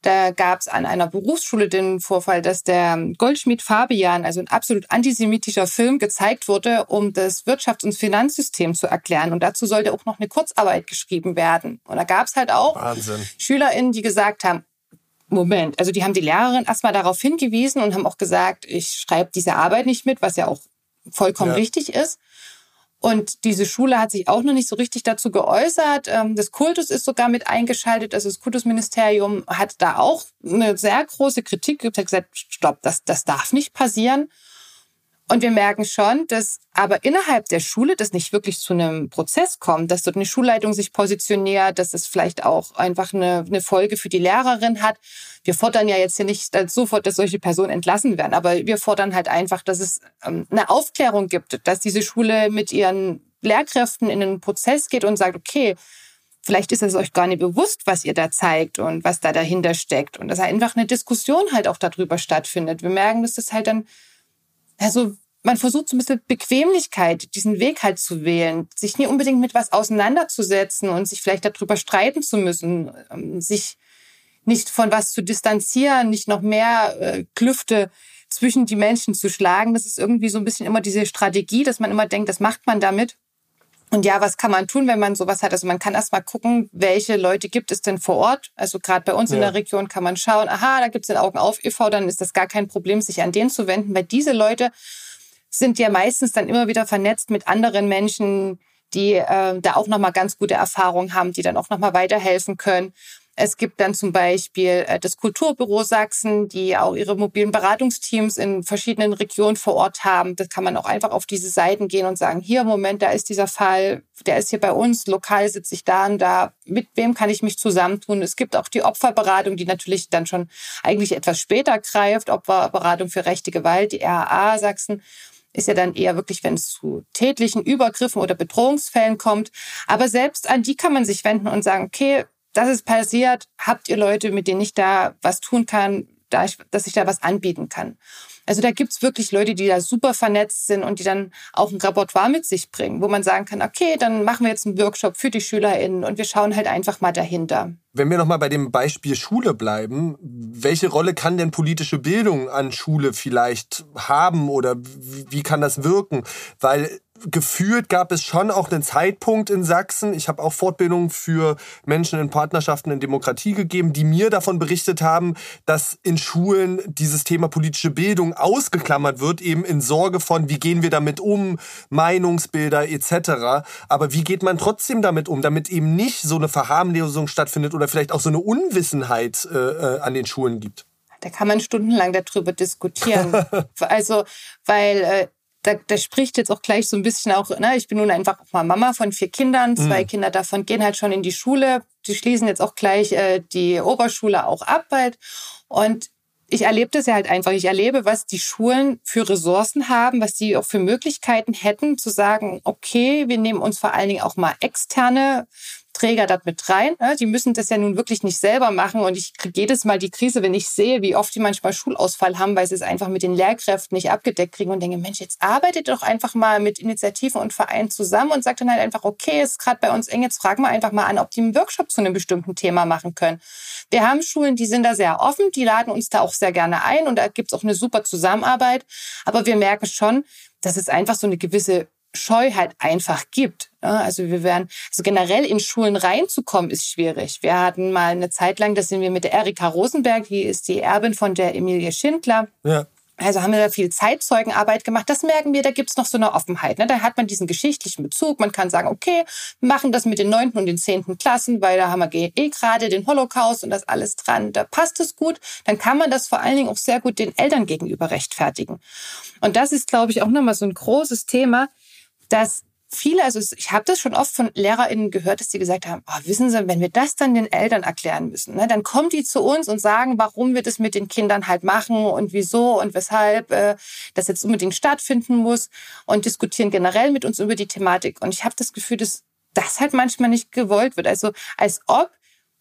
da gab es an einer Berufsschule den Vorfall, dass der Goldschmied Fabian, also ein absolut antisemitischer Film, gezeigt wurde, um das Wirtschafts- und Finanzsystem zu erklären. Und dazu sollte auch noch eine Kurzarbeit geschrieben werden. Und da gab es halt auch Wahnsinn. SchülerInnen, die gesagt haben, Moment, also die haben die Lehrerin erstmal darauf hingewiesen und haben auch gesagt, ich schreibe diese Arbeit nicht mit, was ja auch vollkommen ja. richtig ist. Und diese Schule hat sich auch noch nicht so richtig dazu geäußert. Ähm, das Kultus ist sogar mit eingeschaltet. Also das Kultusministerium hat da auch eine sehr große Kritik geübt, hat gesagt, stopp, das, das darf nicht passieren. Und wir merken schon, dass aber innerhalb der Schule das nicht wirklich zu einem Prozess kommt, dass dort eine Schulleitung sich positioniert, dass es vielleicht auch einfach eine, eine Folge für die Lehrerin hat. Wir fordern ja jetzt hier nicht sofort, dass solche Personen entlassen werden, aber wir fordern halt einfach, dass es ähm, eine Aufklärung gibt, dass diese Schule mit ihren Lehrkräften in einen Prozess geht und sagt, okay, vielleicht ist es euch gar nicht bewusst, was ihr da zeigt und was da dahinter steckt. Und dass einfach eine Diskussion halt auch darüber stattfindet. Wir merken, dass das halt dann also man versucht so ein bisschen Bequemlichkeit, diesen Weg halt zu wählen, sich nie unbedingt mit was auseinanderzusetzen und sich vielleicht darüber streiten zu müssen, ähm, sich nicht von was zu distanzieren, nicht noch mehr äh, Klüfte zwischen die Menschen zu schlagen. Das ist irgendwie so ein bisschen immer diese Strategie, dass man immer denkt, das macht man damit. Und ja, was kann man tun, wenn man sowas hat? Also man kann erst mal gucken, welche Leute gibt es denn vor Ort. Also gerade bei uns ja. in der Region kann man schauen, aha, da gibt es den Augen auf e.V., dann ist das gar kein Problem, sich an den zu wenden, weil diese Leute sind ja meistens dann immer wieder vernetzt mit anderen Menschen, die äh, da auch nochmal ganz gute Erfahrungen haben, die dann auch nochmal weiterhelfen können. Es gibt dann zum Beispiel äh, das Kulturbüro Sachsen, die auch ihre mobilen Beratungsteams in verschiedenen Regionen vor Ort haben. Das kann man auch einfach auf diese Seiten gehen und sagen, hier, Moment, da ist dieser Fall, der ist hier bei uns, lokal sitze ich da und da, mit wem kann ich mich zusammentun? Es gibt auch die Opferberatung, die natürlich dann schon eigentlich etwas später greift, Opferberatung für rechte Gewalt, die RAA Sachsen ist ja dann eher wirklich, wenn es zu tätlichen Übergriffen oder Bedrohungsfällen kommt. Aber selbst an die kann man sich wenden und sagen, okay, das ist passiert, habt ihr Leute, mit denen ich da was tun kann, da ich, dass ich da was anbieten kann. Also da gibt's wirklich Leute, die da super vernetzt sind und die dann auch ein Repertoire mit sich bringen, wo man sagen kann, okay, dann machen wir jetzt einen Workshop für die SchülerInnen und wir schauen halt einfach mal dahinter. Wenn wir nochmal bei dem Beispiel Schule bleiben, welche Rolle kann denn politische Bildung an Schule vielleicht haben oder wie kann das wirken? Weil gefühlt gab es schon auch einen Zeitpunkt in Sachsen. Ich habe auch Fortbildungen für Menschen in Partnerschaften in Demokratie gegeben, die mir davon berichtet haben, dass in Schulen dieses Thema politische Bildung ausgeklammert wird, eben in Sorge von, wie gehen wir damit um, Meinungsbilder etc. Aber wie geht man trotzdem damit um, damit eben nicht so eine Verharmlosung stattfindet oder vielleicht auch so eine Unwissenheit äh, äh an den Schulen gibt? Da kann man stundenlang darüber diskutieren. (laughs) also, weil äh, da, da spricht jetzt auch gleich so ein bisschen auch, ne, ich bin nun einfach mal Mama von vier Kindern, zwei mhm. Kinder davon gehen halt schon in die Schule, die schließen jetzt auch gleich äh, die Oberschule auch ab bald und ich erlebe das ja halt einfach. Ich erlebe, was die Schulen für Ressourcen haben, was die auch für Möglichkeiten hätten, zu sagen, okay, wir nehmen uns vor allen Dingen auch mal externe Träger dort mit rein. Ne? Die müssen das ja nun wirklich nicht selber machen. Und ich kriege jedes Mal die Krise, wenn ich sehe, wie oft die manchmal Schulausfall haben, weil sie es einfach mit den Lehrkräften nicht abgedeckt kriegen und denke, Mensch, jetzt arbeitet doch einfach mal mit Initiativen und Vereinen zusammen und sagt dann halt einfach, okay, ist gerade bei uns eng, jetzt fragen wir einfach mal an, ob die einen Workshop zu einem bestimmten Thema machen können. Wir haben Schulen, die sind da sehr offen, die laden uns da auch sehr gerne ein und da gibt es auch eine super Zusammenarbeit. Aber wir merken schon, dass es einfach so eine gewisse Scheu halt einfach gibt. Also wir werden, also generell in Schulen reinzukommen ist schwierig. Wir hatten mal eine Zeit lang, das sind wir mit der Erika Rosenberg, die ist die Erbin von der Emilie Schindler. Ja. Also haben wir da viel Zeitzeugenarbeit gemacht. Das merken wir, da gibt's noch so eine Offenheit. Ne? Da hat man diesen geschichtlichen Bezug. Man kann sagen, okay, wir machen das mit den neunten und den zehnten Klassen, weil da haben wir eh gerade den Holocaust und das alles dran. Da passt es gut. Dann kann man das vor allen Dingen auch sehr gut den Eltern gegenüber rechtfertigen. Und das ist, glaube ich, auch nochmal so ein großes Thema dass viele, also ich habe das schon oft von LehrerInnen gehört, dass die gesagt haben, oh, wissen Sie, wenn wir das dann den Eltern erklären müssen, ne, dann kommen die zu uns und sagen, warum wir das mit den Kindern halt machen und wieso und weshalb äh, das jetzt unbedingt stattfinden muss und diskutieren generell mit uns über die Thematik. Und ich habe das Gefühl, dass das halt manchmal nicht gewollt wird. Also als ob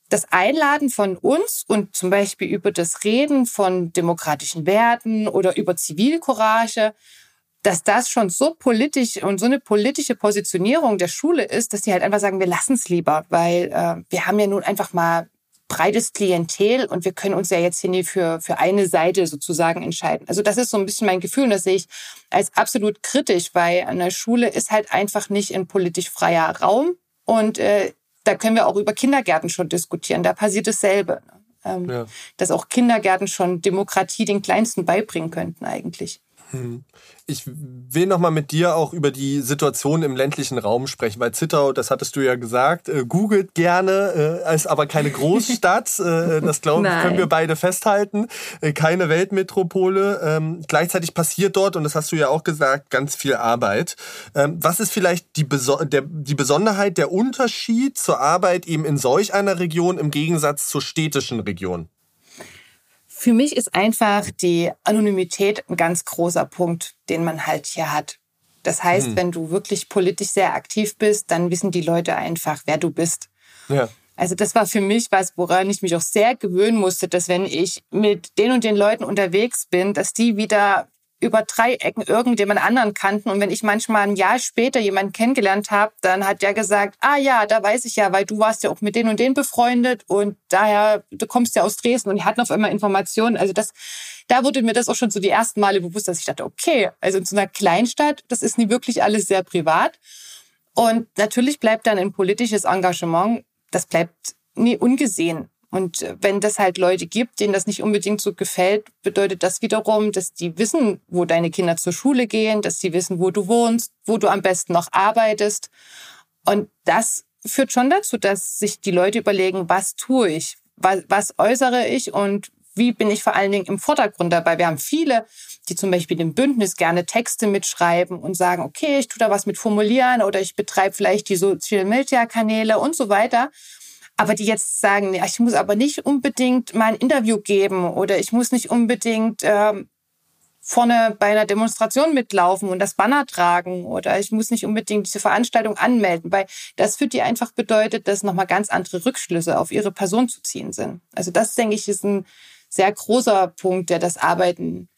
das Einladen von uns und zum Beispiel über das Reden von demokratischen Werten oder über Zivilcourage dass das schon so politisch und so eine politische Positionierung der Schule ist, dass die halt einfach sagen, wir lassen es lieber, weil äh, wir haben ja nun einfach mal breites Klientel und wir können uns ja jetzt hier nie für, für eine Seite sozusagen entscheiden. Also das ist so ein bisschen mein Gefühl und das sehe ich als absolut kritisch, weil eine Schule ist halt einfach nicht ein politisch freier Raum und äh, da können wir auch über Kindergärten schon diskutieren. Da passiert dasselbe. Ne? Ähm, ja. Dass auch Kindergärten schon Demokratie den Kleinsten beibringen könnten eigentlich. Hm. Ich will nochmal mit dir auch über die Situation im ländlichen Raum sprechen, weil Zittau, das hattest du ja gesagt, äh, googelt gerne, äh, ist aber keine Großstadt. (laughs) äh, das glauben können wir beide festhalten. Äh, keine Weltmetropole. Ähm, gleichzeitig passiert dort, und das hast du ja auch gesagt, ganz viel Arbeit. Ähm, was ist vielleicht die, Beso der, die Besonderheit, der Unterschied zur Arbeit eben in solch einer Region im Gegensatz zur städtischen Region? Für mich ist einfach die Anonymität ein ganz großer Punkt, den man halt hier hat. Das heißt, hm. wenn du wirklich politisch sehr aktiv bist, dann wissen die Leute einfach, wer du bist. Ja. Also das war für mich was, woran ich mich auch sehr gewöhnen musste, dass wenn ich mit den und den Leuten unterwegs bin, dass die wieder über drei Ecken irgendjemand anderen kannten. Und wenn ich manchmal ein Jahr später jemanden kennengelernt habe, dann hat der gesagt, ah ja, da weiß ich ja, weil du warst ja auch mit denen und denen befreundet und daher, du kommst ja aus Dresden und die hatten auf einmal Informationen. Also das, da wurde mir das auch schon so die ersten Male bewusst, dass ich dachte, okay, also in so einer Kleinstadt, das ist nie wirklich alles sehr privat. Und natürlich bleibt dann ein politisches Engagement, das bleibt nie ungesehen. Und äh, wenn das halt Leute gibt, denen das nicht unbedingt so gefällt, bedeutet das wiederum, dass die wissen, wo deine Kinder zur Schule gehen, dass sie wissen, wo du wohnst, wo du am besten noch arbeitest. Und das führt schon dazu, dass sich die Leute überlegen, was tue ich, was, was äußere ich und wie bin ich vor allen Dingen im Vordergrund dabei. Wir haben viele, die zum Beispiel im Bündnis gerne Texte mitschreiben und sagen, okay, ich tue da was mit formulieren oder ich betreibe vielleicht die Social Media Kanäle und so weiter. Aber die jetzt sagen, ja, ich muss aber nicht unbedingt mal ein Interview geben oder ich muss nicht unbedingt ähm, vorne bei einer Demonstration mitlaufen und das Banner tragen oder ich muss nicht unbedingt diese Veranstaltung anmelden, weil das für die einfach bedeutet, dass nochmal ganz andere Rückschlüsse auf ihre Person zu ziehen sind. Also das, denke ich, ist ein sehr großer Punkt, der das Arbeiten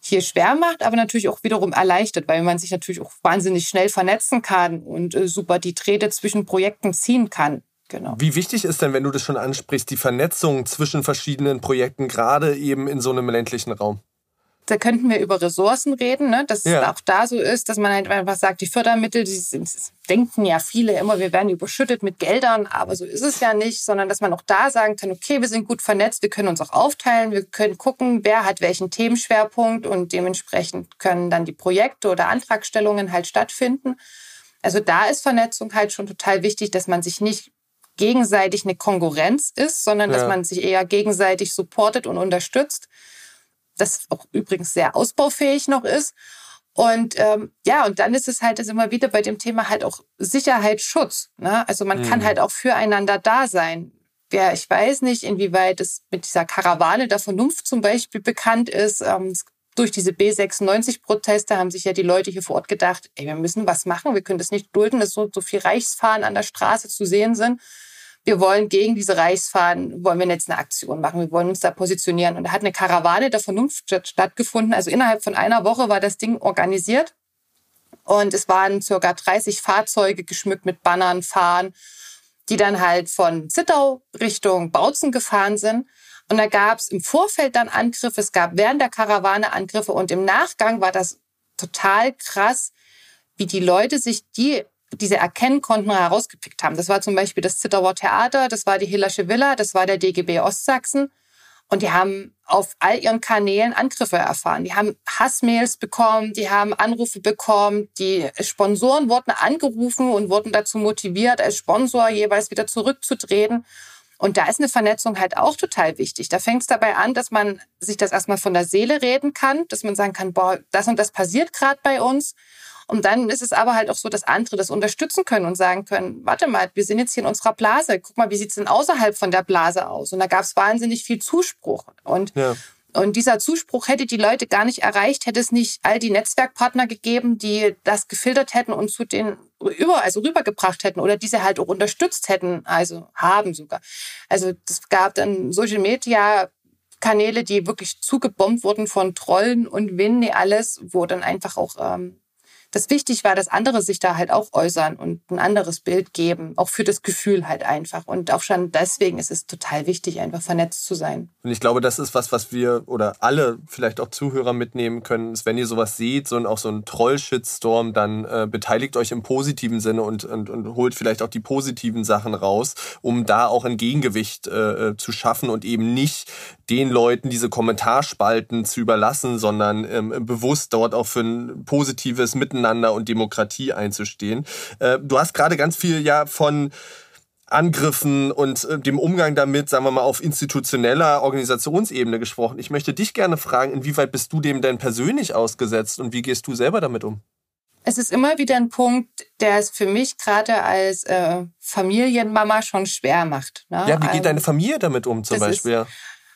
hier schwer macht, aber natürlich auch wiederum erleichtert, weil man sich natürlich auch wahnsinnig schnell vernetzen kann und äh, super die Drähte zwischen Projekten ziehen kann. Genau. Wie wichtig ist denn, wenn du das schon ansprichst, die Vernetzung zwischen verschiedenen Projekten, gerade eben in so einem ländlichen Raum? da könnten wir über Ressourcen reden, ne? dass ja. es auch da so ist, dass man halt einfach sagt, die Fördermittel, die denken ja viele immer, wir werden überschüttet mit Geldern, aber so ist es ja nicht, sondern dass man auch da sagen kann, okay, wir sind gut vernetzt, wir können uns auch aufteilen, wir können gucken, wer hat welchen Themenschwerpunkt und dementsprechend können dann die Projekte oder Antragstellungen halt stattfinden. Also da ist Vernetzung halt schon total wichtig, dass man sich nicht gegenseitig eine Konkurrenz ist, sondern ja. dass man sich eher gegenseitig supportet und unterstützt das auch übrigens sehr ausbaufähig noch ist. Und ähm, ja, und dann ist es halt ist immer wieder bei dem Thema halt auch Sicherheitsschutz. Ne? Also man mhm. kann halt auch füreinander da sein. Ja, ich weiß nicht, inwieweit es mit dieser Karawane der Vernunft zum Beispiel bekannt ist. Ähm, durch diese B96-Proteste haben sich ja die Leute hier vor Ort gedacht, ey, wir müssen was machen, wir können das nicht dulden, dass so, so viel Reichsfahren an der Straße zu sehen sind wir wollen gegen diese Reichsfahnen, wollen wir jetzt eine Aktion machen, wir wollen uns da positionieren. Und da hat eine Karawane der Vernunft stattgefunden. Also innerhalb von einer Woche war das Ding organisiert. Und es waren circa 30 Fahrzeuge geschmückt mit Bannern, Fahren, die dann halt von Zittau Richtung Bautzen gefahren sind. Und da gab es im Vorfeld dann Angriffe, es gab während der Karawane Angriffe und im Nachgang war das total krass, wie die Leute sich die diese Erkennkonten herausgepickt haben. Das war zum Beispiel das Zittauer Theater, das war die Hillersche Villa, das war der DGB Ostsachsen. Und die haben auf all ihren Kanälen Angriffe erfahren. Die haben Hassmails bekommen, die haben Anrufe bekommen, die Sponsoren wurden angerufen und wurden dazu motiviert, als Sponsor jeweils wieder zurückzutreten. Und da ist eine Vernetzung halt auch total wichtig. Da fängt es dabei an, dass man sich das erstmal von der Seele reden kann, dass man sagen kann, boah, das und das passiert gerade bei uns. Und dann ist es aber halt auch so, dass andere das unterstützen können und sagen können, warte mal, wir sind jetzt hier in unserer Blase. Guck mal, wie sieht's denn außerhalb von der Blase aus? Und da gab es wahnsinnig viel Zuspruch. Und ja. Und dieser Zuspruch hätte die Leute gar nicht erreicht, hätte es nicht all die Netzwerkpartner gegeben, die das gefiltert hätten und zu den über, also rübergebracht hätten oder diese halt auch unterstützt hätten, also haben sogar. Also es gab dann Social Media Kanäle, die wirklich zugebombt wurden von Trollen und Winnie alles, wo dann einfach auch ähm, das wichtig war, dass andere sich da halt auch äußern und ein anderes Bild geben, auch für das Gefühl halt einfach. Und auch schon deswegen ist es total wichtig, einfach vernetzt zu sein. Und ich glaube, das ist was, was wir oder alle vielleicht auch Zuhörer mitnehmen können, ist, wenn ihr sowas seht, so auch so ein Troll-Shitstorm, dann äh, beteiligt euch im positiven Sinne und, und, und holt vielleicht auch die positiven Sachen raus, um da auch ein Gegengewicht äh, äh zu schaffen und eben nicht den Leuten diese Kommentarspalten zu überlassen, sondern ähm, bewusst dort auch für ein positives Miteinander und Demokratie einzustehen. Äh, du hast gerade ganz viel ja von Angriffen und äh, dem Umgang damit, sagen wir mal, auf institutioneller Organisationsebene gesprochen. Ich möchte dich gerne fragen, inwieweit bist du dem denn persönlich ausgesetzt und wie gehst du selber damit um? Es ist immer wieder ein Punkt, der es für mich gerade als äh, Familienmama schon schwer macht. Ne? Ja, wie geht ähm, deine Familie damit um zum Beispiel? Ist,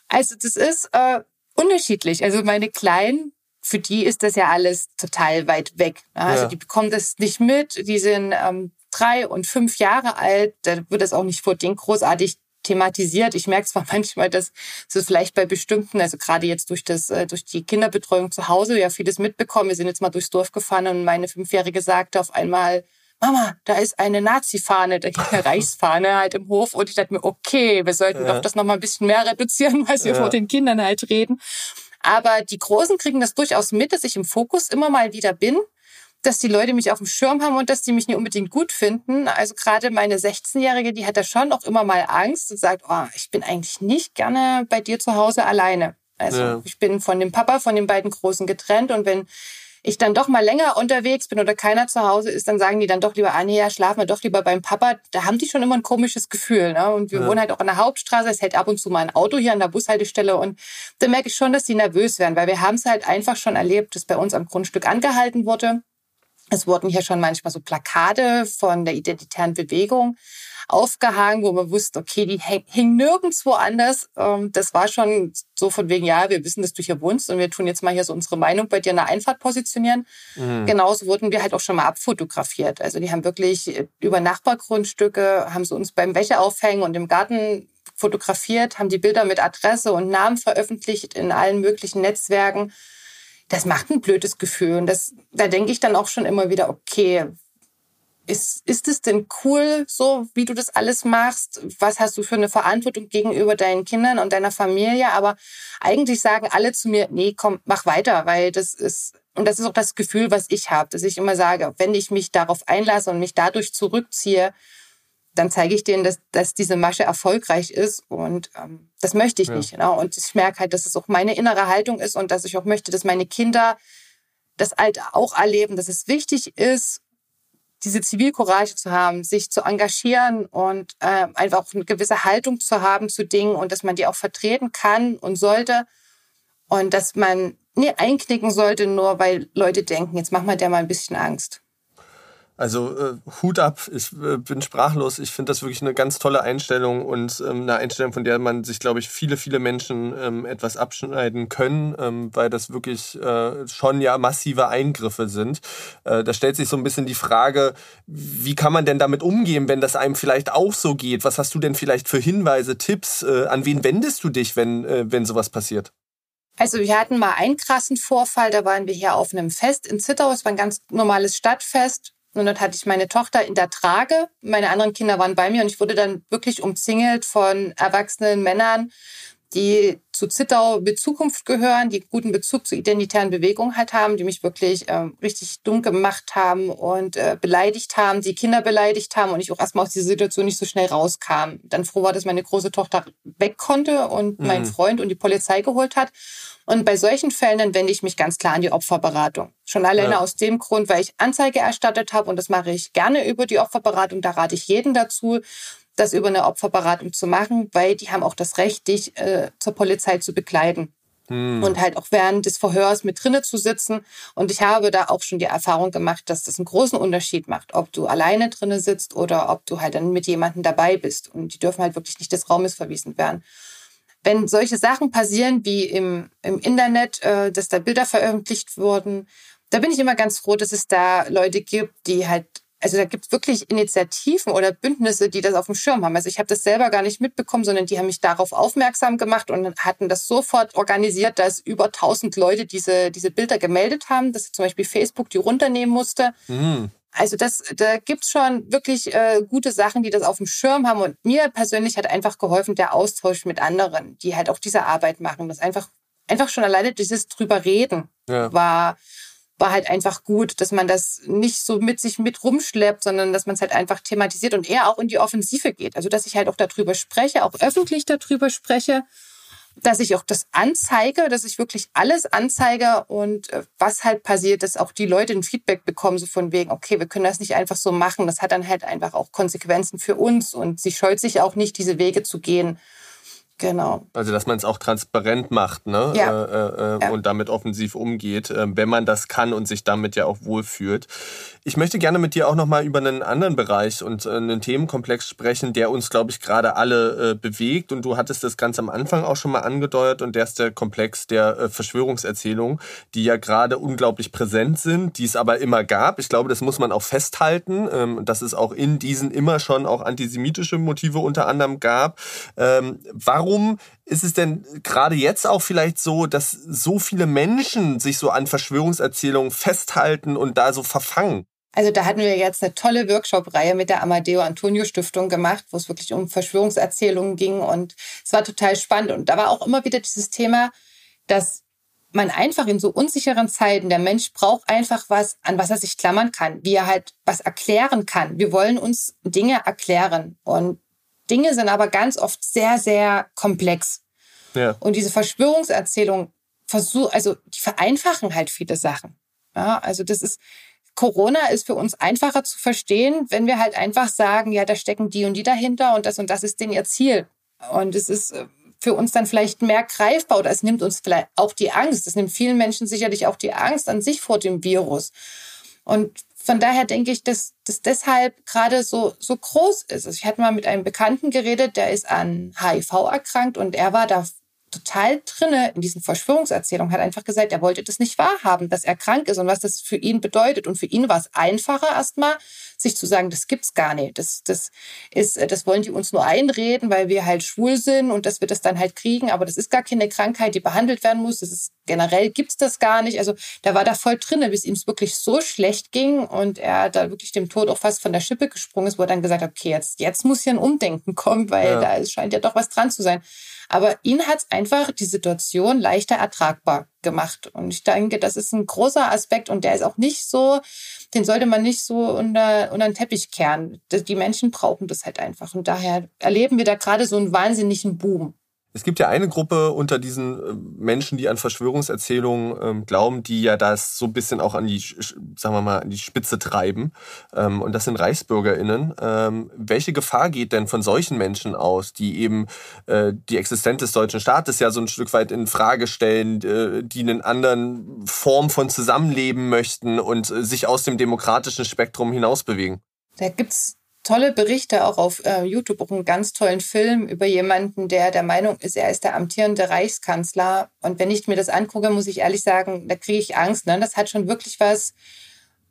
also das ist äh, unterschiedlich. Also meine Kleinen, für die ist das ja alles total weit weg. Ne? Also ja. die bekommen das nicht mit. Die sind ähm, drei und fünf Jahre alt. Da wird das auch nicht vor denen großartig thematisiert. Ich merke zwar (laughs) manchmal, dass es vielleicht bei bestimmten, also gerade jetzt durch das, äh, durch die Kinderbetreuung zu Hause ja vieles mitbekommen. Wir sind jetzt mal durchs Dorf gefahren und meine Fünfjährige sagte auf einmal, Mama, da ist eine Nazi-Fahne, da gibt eine (laughs) Reichsfahne halt im Hof. Und ich dachte mir, okay, wir sollten ja. doch das nochmal ein bisschen mehr reduzieren, weil wir ja. vor den Kindern halt reden. Aber die Großen kriegen das durchaus mit, dass ich im Fokus immer mal wieder bin, dass die Leute mich auf dem Schirm haben und dass die mich nicht unbedingt gut finden. Also gerade meine 16-Jährige, die hat da schon auch immer mal Angst und sagt, oh, ich bin eigentlich nicht gerne bei dir zu Hause alleine. Also ja. ich bin von dem Papa, von den beiden Großen getrennt und wenn ich dann doch mal länger unterwegs bin oder keiner zu Hause ist, dann sagen die dann doch lieber, ah nee, ja, schlafen wir doch lieber beim Papa. Da haben die schon immer ein komisches Gefühl. Ne? Und wir ja. wohnen halt auch an der Hauptstraße, es hält ab und zu mal ein Auto hier an der Bushaltestelle und da merke ich schon, dass die nervös werden, weil wir haben es halt einfach schon erlebt, dass bei uns am Grundstück angehalten wurde. Es wurden hier schon manchmal so Plakate von der identitären Bewegung aufgehangen, wo man wusste, okay, die hingen nirgendwo anders. Ähm, das war schon so von wegen, ja, wir wissen, dass du hier wohnst und wir tun jetzt mal hier so unsere Meinung bei dir in der Einfahrt positionieren. Mhm. Genauso wurden wir halt auch schon mal abfotografiert. Also die haben wirklich über Nachbargrundstücke, haben sie uns beim Wäscheaufhängen und im Garten fotografiert, haben die Bilder mit Adresse und Namen veröffentlicht in allen möglichen Netzwerken. Das macht ein blödes Gefühl. Und das, da denke ich dann auch schon immer wieder, okay, ist, ist es denn cool, so wie du das alles machst? Was hast du für eine Verantwortung gegenüber deinen Kindern und deiner Familie? Aber eigentlich sagen alle zu mir, nee, komm, mach weiter, weil das ist, und das ist auch das Gefühl, was ich habe, dass ich immer sage, wenn ich mich darauf einlasse und mich dadurch zurückziehe, dann zeige ich denen, dass, dass diese Masche erfolgreich ist und ähm, das möchte ich ja. nicht. Genau. Und ich merke halt, dass es auch meine innere Haltung ist und dass ich auch möchte, dass meine Kinder das halt auch erleben, dass es wichtig ist, diese Zivilcourage zu haben, sich zu engagieren und äh, einfach auch eine gewisse Haltung zu haben zu Dingen und dass man die auch vertreten kann und sollte und dass man nie einknicken sollte, nur weil Leute denken, jetzt machen wir der mal ein bisschen Angst. Also äh, Hut ab, ich äh, bin sprachlos. Ich finde das wirklich eine ganz tolle Einstellung und ähm, eine Einstellung, von der man sich, glaube ich, viele, viele Menschen ähm, etwas abschneiden können, ähm, weil das wirklich äh, schon ja massive Eingriffe sind. Äh, da stellt sich so ein bisschen die Frage, wie kann man denn damit umgehen, wenn das einem vielleicht auch so geht? Was hast du denn vielleicht für Hinweise, Tipps? Äh, an wen wendest du dich, wenn, äh, wenn sowas passiert? Also wir hatten mal einen krassen Vorfall, da waren wir hier auf einem Fest in Zittau, es war ein ganz normales Stadtfest und dort hatte ich meine Tochter in der Trage. Meine anderen Kinder waren bei mir und ich wurde dann wirklich umzingelt von erwachsenen Männern, die zu Zittau mit Zukunft gehören, die guten Bezug zur identitären Bewegung halt haben, die mich wirklich äh, richtig dumm gemacht haben und äh, beleidigt haben, die Kinder beleidigt haben und ich auch erstmal aus dieser Situation nicht so schnell rauskam. Dann froh war, dass meine große Tochter weg konnte und mhm. mein Freund und die Polizei geholt hat. Und bei solchen Fällen dann wende ich mich ganz klar an die Opferberatung. Schon alleine ja. aus dem Grund, weil ich Anzeige erstattet habe und das mache ich gerne über die Opferberatung. Da rate ich jeden dazu, das über eine Opferberatung zu machen, weil die haben auch das Recht, dich äh, zur Polizei zu begleiten. Hm. Und halt auch während des Verhörs mit drinnen zu sitzen. Und ich habe da auch schon die Erfahrung gemacht, dass das einen großen Unterschied macht, ob du alleine drinnen sitzt oder ob du halt dann mit jemandem dabei bist. Und die dürfen halt wirklich nicht des Raumes verwiesen werden wenn solche Sachen passieren wie im, im Internet, äh, dass da Bilder veröffentlicht wurden, da bin ich immer ganz froh, dass es da Leute gibt, die halt, also da gibt es wirklich Initiativen oder Bündnisse, die das auf dem Schirm haben. Also ich habe das selber gar nicht mitbekommen, sondern die haben mich darauf aufmerksam gemacht und hatten das sofort organisiert, dass über 1000 Leute diese, diese Bilder gemeldet haben, dass zum Beispiel Facebook die runternehmen musste. Mhm. Also das, da gibt's schon wirklich äh, gute Sachen, die das auf dem Schirm haben. Und mir persönlich hat einfach geholfen der Austausch mit anderen, die halt auch diese Arbeit machen. Das einfach, einfach schon alleine dieses drüber reden ja. war, war halt einfach gut, dass man das nicht so mit sich mit rumschleppt, sondern dass man es halt einfach thematisiert und eher auch in die Offensive geht. Also dass ich halt auch darüber spreche, auch öffentlich darüber spreche dass ich auch das anzeige, dass ich wirklich alles anzeige und äh, was halt passiert, dass auch die Leute ein Feedback bekommen, so von wegen, okay, wir können das nicht einfach so machen. Das hat dann halt einfach auch Konsequenzen für uns und sie scheut sich auch nicht, diese Wege zu gehen. Genau. Also dass man es auch transparent macht, ne? Ja. Äh, äh, ja. Und damit offensiv umgeht, äh, wenn man das kann und sich damit ja auch wohlfühlt. Ich möchte gerne mit dir auch nochmal über einen anderen Bereich und äh, einen Themenkomplex sprechen, der uns, glaube ich, gerade alle äh, bewegt. Und du hattest das ganz am Anfang auch schon mal angedeutet. Und der ist der Komplex der äh, Verschwörungserzählungen, die ja gerade unglaublich präsent sind, die es aber immer gab. Ich glaube, das muss man auch festhalten, ähm, dass es auch in diesen immer schon auch antisemitische Motive unter anderem gab. Ähm, warum ist es denn gerade jetzt auch vielleicht so, dass so viele Menschen sich so an Verschwörungserzählungen festhalten und da so verfangen? Also da hatten wir jetzt eine tolle Workshop-Reihe mit der Amadeo Antonio Stiftung gemacht, wo es wirklich um Verschwörungserzählungen ging und es war total spannend. Und da war auch immer wieder dieses Thema, dass man einfach in so unsicheren Zeiten, der Mensch braucht einfach was, an was er sich klammern kann, wie er halt was erklären kann. Wir wollen uns Dinge erklären. Und Dinge sind aber ganz oft sehr, sehr komplex. Ja. Und diese Verschwörungserzählung versuch, also die vereinfachen halt viele Sachen. Ja, also das ist, Corona ist für uns einfacher zu verstehen, wenn wir halt einfach sagen, ja, da stecken die und die dahinter und das und das ist denn ihr Ziel. Und es ist äh, für uns dann vielleicht mehr greifbar oder es nimmt uns vielleicht auch die Angst. Es nimmt vielen Menschen sicherlich auch die Angst an sich vor dem Virus. Und von daher denke ich, dass das deshalb gerade so, so groß ist. Also ich hatte mal mit einem Bekannten geredet, der ist an HIV erkrankt und er war da total drinne in diesen Verschwörungserzählungen, hat einfach gesagt, er wollte das nicht wahrhaben, dass er krank ist und was das für ihn bedeutet. Und für ihn war es einfacher erstmal, sich zu sagen, das gibt's gar nicht. Das, das ist, das wollen die uns nur einreden, weil wir halt schwul sind und dass wir das dann halt kriegen. Aber das ist gar keine Krankheit, die behandelt werden muss. Das ist generell gibt's das gar nicht. Also da war da voll drinne, bis ihm es wirklich so schlecht ging und er da wirklich dem Tod auch fast von der Schippe gesprungen ist, wo er dann gesagt hat, okay, jetzt, jetzt muss hier ein Umdenken kommen, weil ja. da scheint ja doch was dran zu sein. Aber ihn hat's einfach die Situation leichter ertragbar gemacht. Und ich denke, das ist ein großer Aspekt und der ist auch nicht so, den sollte man nicht so unter, unter den Teppich kehren. Die Menschen brauchen das halt einfach. Und daher erleben wir da gerade so einen wahnsinnigen Boom. Es gibt ja eine Gruppe unter diesen äh, Menschen, die an Verschwörungserzählungen ähm, glauben, die ja das so ein bisschen auch an die, sagen wir mal, an die Spitze treiben. Ähm, und das sind ReichsbürgerInnen. Ähm, welche Gefahr geht denn von solchen Menschen aus, die eben äh, die Existenz des deutschen Staates ja so ein Stück weit in Frage stellen, äh, die einen anderen Form von Zusammenleben möchten und äh, sich aus dem demokratischen Spektrum hinaus bewegen? Da gibt's tolle Berichte auch auf äh, YouTube, auch einen ganz tollen Film über jemanden, der der Meinung ist, er ist der amtierende Reichskanzler. Und wenn ich mir das angucke, muss ich ehrlich sagen, da kriege ich Angst. Ne? Das hat schon wirklich was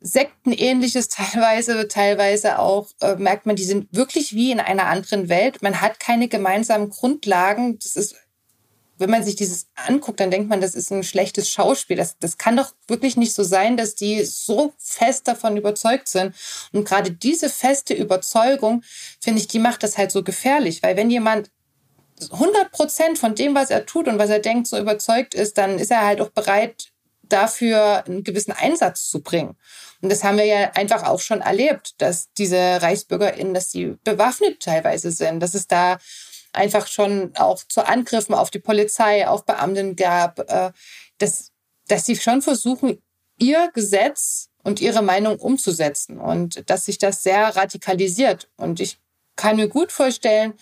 Sektenähnliches (laughs) teilweise, teilweise auch äh, merkt man, die sind wirklich wie in einer anderen Welt. Man hat keine gemeinsamen Grundlagen. Das ist wenn man sich dieses anguckt, dann denkt man, das ist ein schlechtes Schauspiel. Das, das kann doch wirklich nicht so sein, dass die so fest davon überzeugt sind. Und gerade diese feste Überzeugung, finde ich, die macht das halt so gefährlich. Weil wenn jemand 100 Prozent von dem, was er tut und was er denkt, so überzeugt ist, dann ist er halt auch bereit, dafür einen gewissen Einsatz zu bringen. Und das haben wir ja einfach auch schon erlebt, dass diese ReichsbürgerInnen, dass sie bewaffnet teilweise sind, dass es da einfach schon auch zu Angriffen auf die Polizei, auf Beamten gab, äh, dass, dass sie schon versuchen, ihr Gesetz und ihre Meinung umzusetzen und dass sich das sehr radikalisiert. Und ich kann mir gut vorstellen,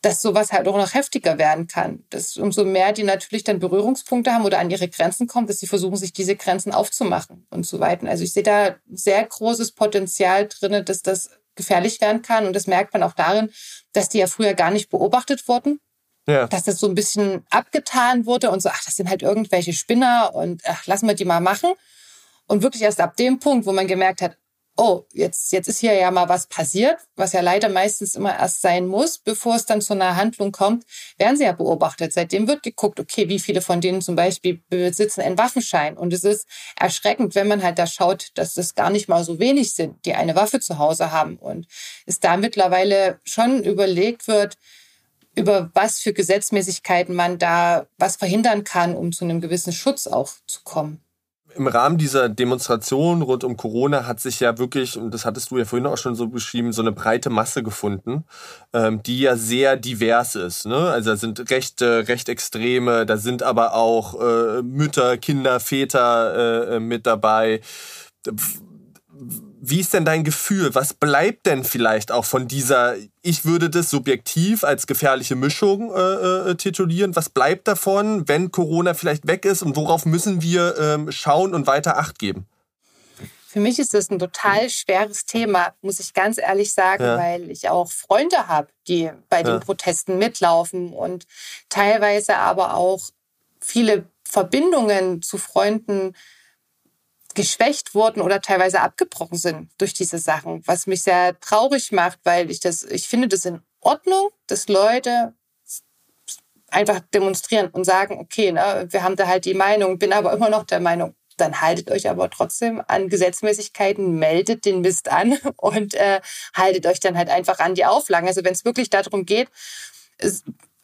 dass sowas halt auch noch heftiger werden kann. Dass umso mehr die natürlich dann Berührungspunkte haben oder an ihre Grenzen kommen, dass sie versuchen, sich diese Grenzen aufzumachen und zu weiten. Also ich sehe da sehr großes Potenzial drin, dass das gefährlich werden kann. Und das merkt man auch darin, dass die ja früher gar nicht beobachtet wurden. Ja. Dass das so ein bisschen abgetan wurde und so, ach, das sind halt irgendwelche Spinner und ach, lassen wir die mal machen. Und wirklich erst ab dem Punkt, wo man gemerkt hat, oh, jetzt, jetzt ist hier ja mal was passiert, was ja leider meistens immer erst sein muss, bevor es dann zu einer Handlung kommt, werden sie ja beobachtet. Seitdem wird geguckt, okay, wie viele von denen zum Beispiel besitzen einen Waffenschein. Und es ist erschreckend, wenn man halt da schaut, dass es gar nicht mal so wenig sind, die eine Waffe zu Hause haben. Und es da mittlerweile schon überlegt wird, über was für Gesetzmäßigkeiten man da was verhindern kann, um zu einem gewissen Schutz auch zu kommen im Rahmen dieser Demonstration rund um Corona hat sich ja wirklich, und das hattest du ja vorhin auch schon so beschrieben, so eine breite Masse gefunden, ähm, die ja sehr divers ist. Ne? Also da sind Rechte, Rechtextreme, da sind aber auch äh, Mütter, Kinder, Väter äh, mit dabei wie ist denn dein Gefühl? Was bleibt denn vielleicht auch von dieser, ich würde das subjektiv als gefährliche Mischung äh, äh, titulieren, was bleibt davon, wenn Corona vielleicht weg ist und worauf müssen wir ähm, schauen und weiter Acht geben? Für mich ist das ein total schweres Thema, muss ich ganz ehrlich sagen, ja. weil ich auch Freunde habe, die bei den ja. Protesten mitlaufen und teilweise aber auch viele Verbindungen zu Freunden geschwächt wurden oder teilweise abgebrochen sind durch diese Sachen, was mich sehr traurig macht, weil ich das, ich finde das in Ordnung, dass Leute einfach demonstrieren und sagen, okay, ne, wir haben da halt die Meinung, bin aber immer noch der Meinung, dann haltet euch aber trotzdem an Gesetzmäßigkeiten, meldet den Mist an (laughs) und äh, haltet euch dann halt einfach an die Auflagen. Also wenn es wirklich darum geht,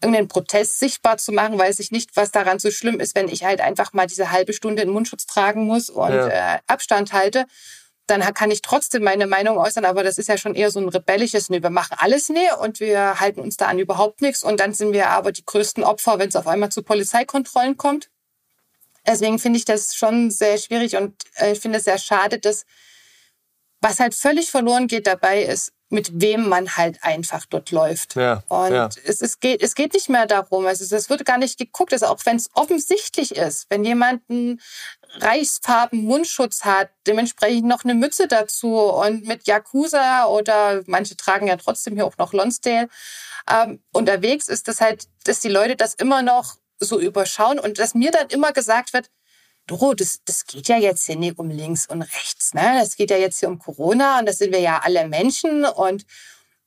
irgendeinen Protest sichtbar zu machen, weiß ich nicht, was daran so schlimm ist, wenn ich halt einfach mal diese halbe Stunde einen Mundschutz tragen muss und ja. äh, Abstand halte. Dann kann ich trotzdem meine Meinung äußern, aber das ist ja schon eher so ein rebellisches, nee, wir machen alles nee und wir halten uns da an überhaupt nichts und dann sind wir aber die größten Opfer, wenn es auf einmal zu Polizeikontrollen kommt. Deswegen finde ich das schon sehr schwierig und äh, ich finde es sehr schade, dass was halt völlig verloren geht dabei ist, mit wem man halt einfach dort läuft. Ja, und ja. Es, es, geht, es geht nicht mehr darum, also es wird gar nicht geguckt, also auch wenn es offensichtlich ist, wenn jemand einen Reichsfarben Mundschutz hat, dementsprechend noch eine Mütze dazu und mit Yakuza oder manche tragen ja trotzdem hier auch noch Lonsdale ähm, unterwegs ist, das halt, dass die Leute das immer noch so überschauen und dass mir dann immer gesagt wird, Doro, das, das geht ja jetzt hier nicht um links und rechts. Ne? Das geht ja jetzt hier um Corona und das sind wir ja alle Menschen. Und,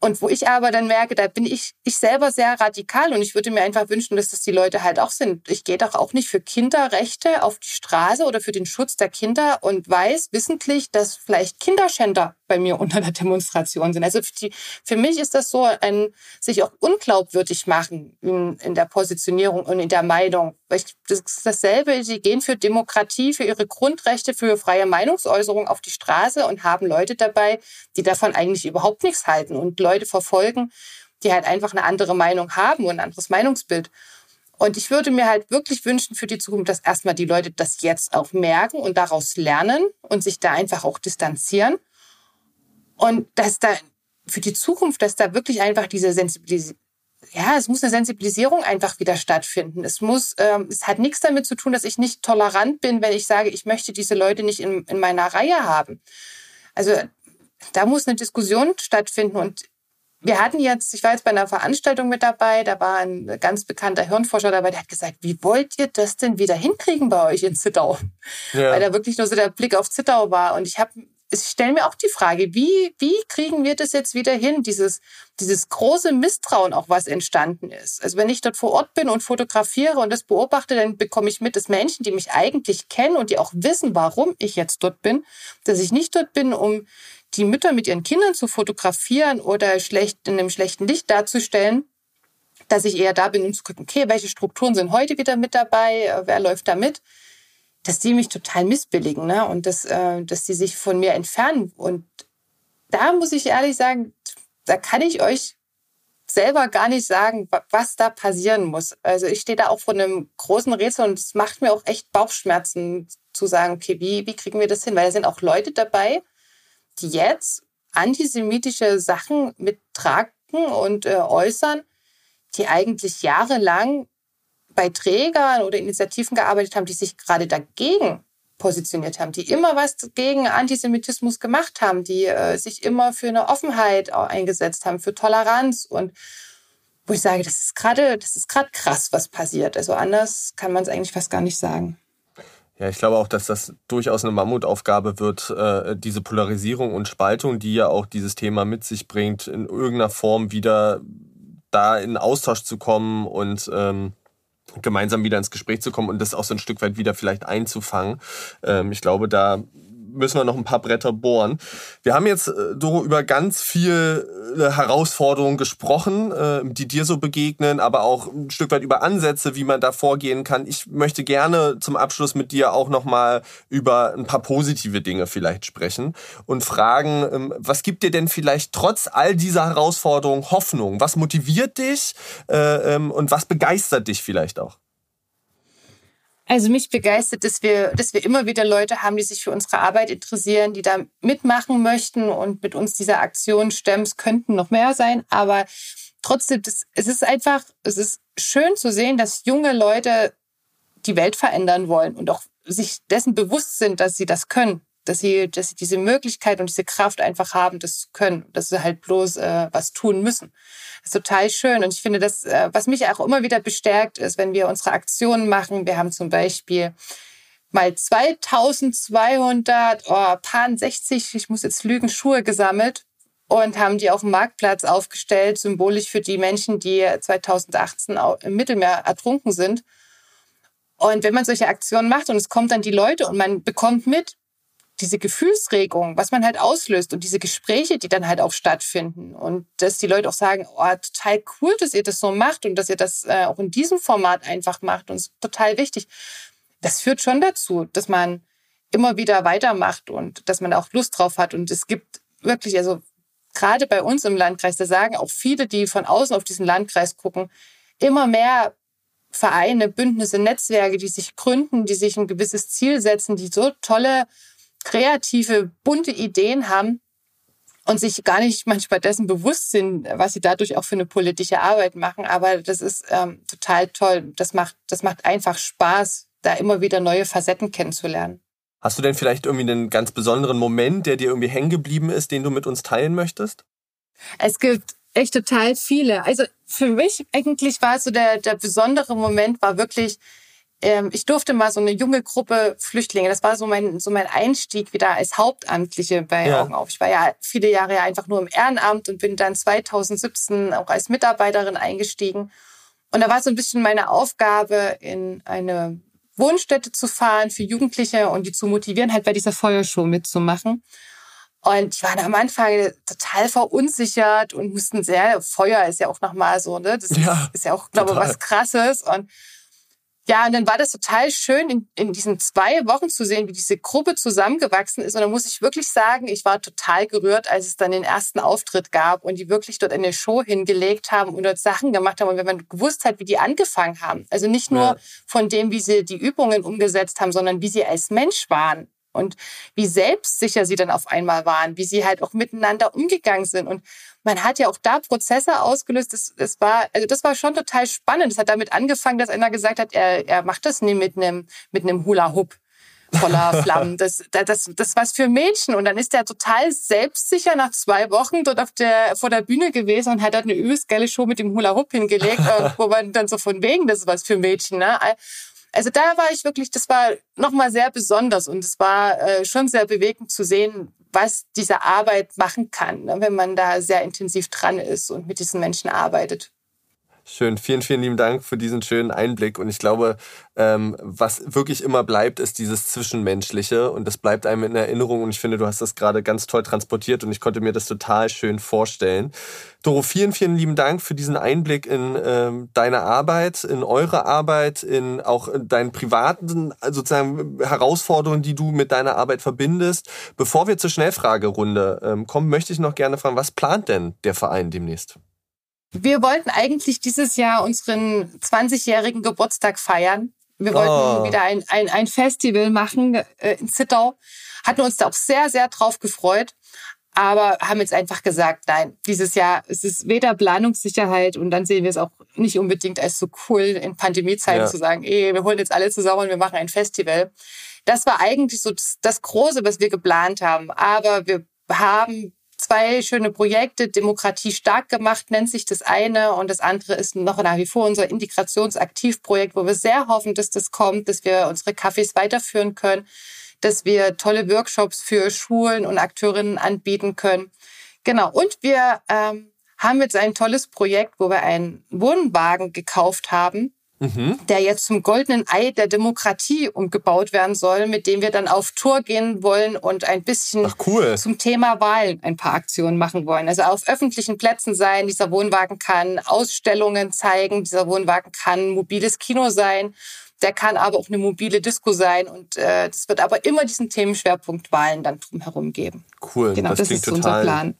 und wo ich aber dann merke, da bin ich, ich selber sehr radikal und ich würde mir einfach wünschen, dass das die Leute halt auch sind. Ich gehe doch auch nicht für Kinderrechte auf die Straße oder für den Schutz der Kinder und weiß wissentlich, dass vielleicht Kinderschänder bei mir (laughs) unter der Demonstration sind. Also für, die, für mich ist das so ein sich auch unglaubwürdig machen in, in der Positionierung und in der Meinung. Ich, das ist dasselbe, sie gehen für Demokratie, für ihre Grundrechte, für freie Meinungsäußerung auf die Straße und haben Leute dabei, die davon eigentlich überhaupt nichts halten und Leute verfolgen, die halt einfach eine andere Meinung haben und ein anderes Meinungsbild. Und ich würde mir halt wirklich wünschen für die Zukunft, dass erstmal die Leute das jetzt auch merken und daraus lernen und sich da einfach auch distanzieren und dass da für die Zukunft, dass da wirklich einfach diese Sensibilisierung, ja, es muss eine Sensibilisierung einfach wieder stattfinden. Es muss, ähm, es hat nichts damit zu tun, dass ich nicht tolerant bin, wenn ich sage, ich möchte diese Leute nicht in, in meiner Reihe haben. Also da muss eine Diskussion stattfinden und wir hatten jetzt, ich war jetzt bei einer Veranstaltung mit dabei, da war ein ganz bekannter Hirnforscher dabei, der hat gesagt, wie wollt ihr das denn wieder hinkriegen bei euch in Zittau? Ja. Weil da wirklich nur so der Blick auf Zittau war. Und ich habe ich stelle mir auch die Frage, wie, wie kriegen wir das jetzt wieder hin, dieses, dieses große Misstrauen auch, was entstanden ist. Also wenn ich dort vor Ort bin und fotografiere und das beobachte, dann bekomme ich mit, dass Menschen, die mich eigentlich kennen und die auch wissen, warum ich jetzt dort bin, dass ich nicht dort bin, um die Mütter mit ihren Kindern zu fotografieren oder schlecht in einem schlechten Licht darzustellen, dass ich eher da bin, um zu gucken, okay, welche Strukturen sind heute wieder mit dabei, wer läuft da mit dass die mich total missbilligen ne? und dass, äh, dass die sich von mir entfernen. Und da muss ich ehrlich sagen, da kann ich euch selber gar nicht sagen, was da passieren muss. Also ich stehe da auch vor einem großen Rätsel und es macht mir auch echt Bauchschmerzen zu sagen, okay, wie, wie kriegen wir das hin? Weil da sind auch Leute dabei, die jetzt antisemitische Sachen mittragen und äh, äußern, die eigentlich jahrelang bei Trägern oder Initiativen gearbeitet haben, die sich gerade dagegen positioniert haben, die immer was gegen Antisemitismus gemacht haben, die äh, sich immer für eine Offenheit eingesetzt haben, für Toleranz und wo ich sage, das ist gerade, das ist gerade krass, was passiert. Also anders kann man es eigentlich fast gar nicht sagen. Ja, ich glaube auch, dass das durchaus eine Mammutaufgabe wird, äh, diese Polarisierung und Spaltung, die ja auch dieses Thema mit sich bringt, in irgendeiner Form wieder da in Austausch zu kommen und ähm, gemeinsam wieder ins Gespräch zu kommen und das auch so ein Stück weit wieder vielleicht einzufangen. Ähm, ich glaube, da müssen wir noch ein paar Bretter bohren. Wir haben jetzt, äh, Doro, über ganz viele äh, Herausforderungen gesprochen, äh, die dir so begegnen, aber auch ein Stück weit über Ansätze, wie man da vorgehen kann. Ich möchte gerne zum Abschluss mit dir auch nochmal über ein paar positive Dinge vielleicht sprechen und fragen, ähm, was gibt dir denn vielleicht trotz all dieser Herausforderungen Hoffnung? Was motiviert dich ähm, und was begeistert dich vielleicht auch? Also mich begeistert, dass wir, dass wir immer wieder Leute haben, die sich für unsere Arbeit interessieren, die da mitmachen möchten und mit uns dieser Aktion stemmen. Es könnten noch mehr sein, aber trotzdem, das, es ist einfach, es ist schön zu sehen, dass junge Leute die Welt verändern wollen und auch sich dessen bewusst sind, dass sie das können dass sie, dass sie diese Möglichkeit und diese Kraft einfach haben, das zu können, dass sie halt bloß äh, was tun müssen. Das ist total schön. Und ich finde, das, äh, was mich auch immer wieder bestärkt, ist, wenn wir unsere Aktionen machen. Wir haben zum Beispiel mal 2200, oh, paar 60, ich muss jetzt lügen, Schuhe gesammelt und haben die auf dem Marktplatz aufgestellt, symbolisch für die Menschen, die 2018 im Mittelmeer ertrunken sind. Und wenn man solche Aktionen macht und es kommt dann die Leute und man bekommt mit, diese Gefühlsregung, was man halt auslöst und diese Gespräche, die dann halt auch stattfinden und dass die Leute auch sagen, oh, total cool, dass ihr das so macht und dass ihr das äh, auch in diesem Format einfach macht und ist total wichtig. Das führt schon dazu, dass man immer wieder weitermacht und dass man auch Lust drauf hat und es gibt wirklich, also gerade bei uns im Landkreis, da sagen auch viele, die von außen auf diesen Landkreis gucken, immer mehr Vereine, Bündnisse, Netzwerke, die sich gründen, die sich ein gewisses Ziel setzen, die so tolle kreative, bunte Ideen haben und sich gar nicht manchmal dessen bewusst sind, was sie dadurch auch für eine politische Arbeit machen. Aber das ist ähm, total toll. Das macht, das macht einfach Spaß, da immer wieder neue Facetten kennenzulernen. Hast du denn vielleicht irgendwie einen ganz besonderen Moment, der dir irgendwie hängen geblieben ist, den du mit uns teilen möchtest? Es gibt echt total viele. Also für mich eigentlich war so der, der besondere Moment war wirklich, ich durfte mal so eine junge Gruppe Flüchtlinge, das war so mein, so mein Einstieg wieder als Hauptamtliche bei ja. Augen auf. Ich war ja viele Jahre ja einfach nur im Ehrenamt und bin dann 2017 auch als Mitarbeiterin eingestiegen. Und da war so ein bisschen meine Aufgabe, in eine Wohnstätte zu fahren für Jugendliche und die zu motivieren, halt bei dieser Feuershow mitzumachen. Und die waren am Anfang total verunsichert und mussten sehr, Feuer ist ja auch nochmal so, ne? Das ja, ist ja auch, glaube ich, was krasses. Und ja, und dann war das total schön, in, in diesen zwei Wochen zu sehen, wie diese Gruppe zusammengewachsen ist. Und da muss ich wirklich sagen, ich war total gerührt, als es dann den ersten Auftritt gab und die wirklich dort eine Show hingelegt haben und dort Sachen gemacht haben. Und wenn man gewusst hat, wie die angefangen haben, also nicht nur ja. von dem, wie sie die Übungen umgesetzt haben, sondern wie sie als Mensch waren und wie selbstsicher sie dann auf einmal waren, wie sie halt auch miteinander umgegangen sind. Und man hat ja auch da Prozesse ausgelöst. Das, das war, also das war schon total spannend. Es hat damit angefangen, dass einer gesagt hat, er, er macht das nie mit einem, mit einem Hula-Hoop voller (laughs) Flammen. Das, das, das, was für Mädchen. Und dann ist er total selbstsicher nach zwei Wochen dort auf der, vor der Bühne gewesen und hat dort eine übelst geile Show mit dem Hula Hoop hingelegt, (laughs) äh, wo man dann so von wegen, das ist was für Mädchen, ne? Also da war ich wirklich, das war nochmal sehr besonders und es war äh, schon sehr bewegend zu sehen, was diese Arbeit machen kann, ne, wenn man da sehr intensiv dran ist und mit diesen Menschen arbeitet. Schön, vielen, vielen lieben Dank für diesen schönen Einblick. Und ich glaube, ähm, was wirklich immer bleibt, ist dieses Zwischenmenschliche. Und das bleibt einem in Erinnerung. Und ich finde, du hast das gerade ganz toll transportiert und ich konnte mir das total schön vorstellen. Doro, vielen, vielen lieben Dank für diesen Einblick in ähm, deine Arbeit, in eure Arbeit, in auch in deinen privaten sozusagen Herausforderungen, die du mit deiner Arbeit verbindest. Bevor wir zur Schnellfragerunde ähm, kommen, möchte ich noch gerne fragen, was plant denn der Verein demnächst? Wir wollten eigentlich dieses Jahr unseren 20-jährigen Geburtstag feiern. Wir wollten oh. wieder ein, ein, ein Festival machen äh, in Zittau. Hatten uns da auch sehr, sehr drauf gefreut. Aber haben jetzt einfach gesagt, nein, dieses Jahr es ist weder Planungssicherheit und dann sehen wir es auch nicht unbedingt als so cool in Pandemiezeiten ja. zu sagen, ey, wir holen jetzt alle zusammen und wir machen ein Festival. Das war eigentlich so das, das Große, was wir geplant haben. Aber wir haben zwei schöne Projekte. Demokratie stark gemacht nennt sich das eine und das andere ist noch nach wie vor unser Integrationsaktivprojekt, wo wir sehr hoffen, dass das kommt, dass wir unsere Cafés weiterführen können, dass wir tolle Workshops für Schulen und Akteurinnen anbieten können. Genau. Und wir ähm, haben jetzt ein tolles Projekt, wo wir einen Wohnwagen gekauft haben, mhm. der jetzt zum goldenen Ei der Demokratie umgebaut werden soll, mit dem wir dann auf Tour gehen wollen und ein bisschen cool. zum Thema Wahlen ein paar Aktionen machen wollen. Also auf öffentlichen Plätzen sein. Dieser Wohnwagen kann Ausstellungen zeigen. Dieser Wohnwagen kann mobiles Kino sein. Der kann aber auch eine mobile Disco sein und äh, das wird aber immer diesen Themenschwerpunkt Wahlen dann drumherum geben. Cool, genau, das, das ist total, unser Plan.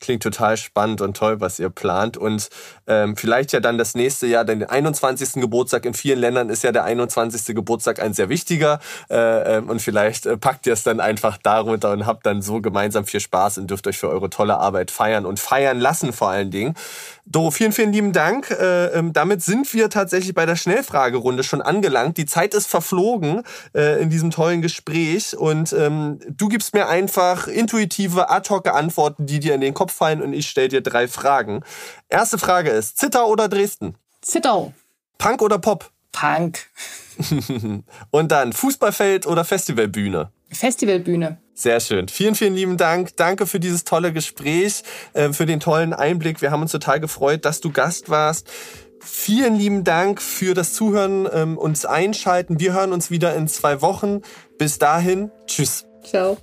Klingt total spannend und toll, was ihr plant. Und ähm, vielleicht ja dann das nächste Jahr, denn den 21. Geburtstag in vielen Ländern ist ja der 21. Geburtstag ein sehr wichtiger. Äh, ähm, und vielleicht äh, packt ihr es dann einfach darunter und habt dann so gemeinsam viel Spaß und dürft euch für eure tolle Arbeit feiern und feiern lassen vor allen Dingen. Doro, vielen, vielen lieben Dank. Äh, ähm, damit sind wir tatsächlich bei der Schnellfragerunde schon angelangt. Die Zeit ist verflogen äh, in diesem tollen Gespräch und ähm, du gibst mir einfach intuitive, ad hoc Antworten, die dir in den Kopf fallen und ich stelle dir drei Fragen. Erste Frage ist, Zittau oder Dresden? Zittau. Punk oder Pop? Punk. (laughs) und dann Fußballfeld oder Festivalbühne? Festivalbühne. Sehr schön. Vielen, vielen lieben Dank. Danke für dieses tolle Gespräch, äh, für den tollen Einblick. Wir haben uns total gefreut, dass du Gast warst. Vielen lieben Dank für das Zuhören ähm, und das Einschalten. Wir hören uns wieder in zwei Wochen. Bis dahin, tschüss. Ciao.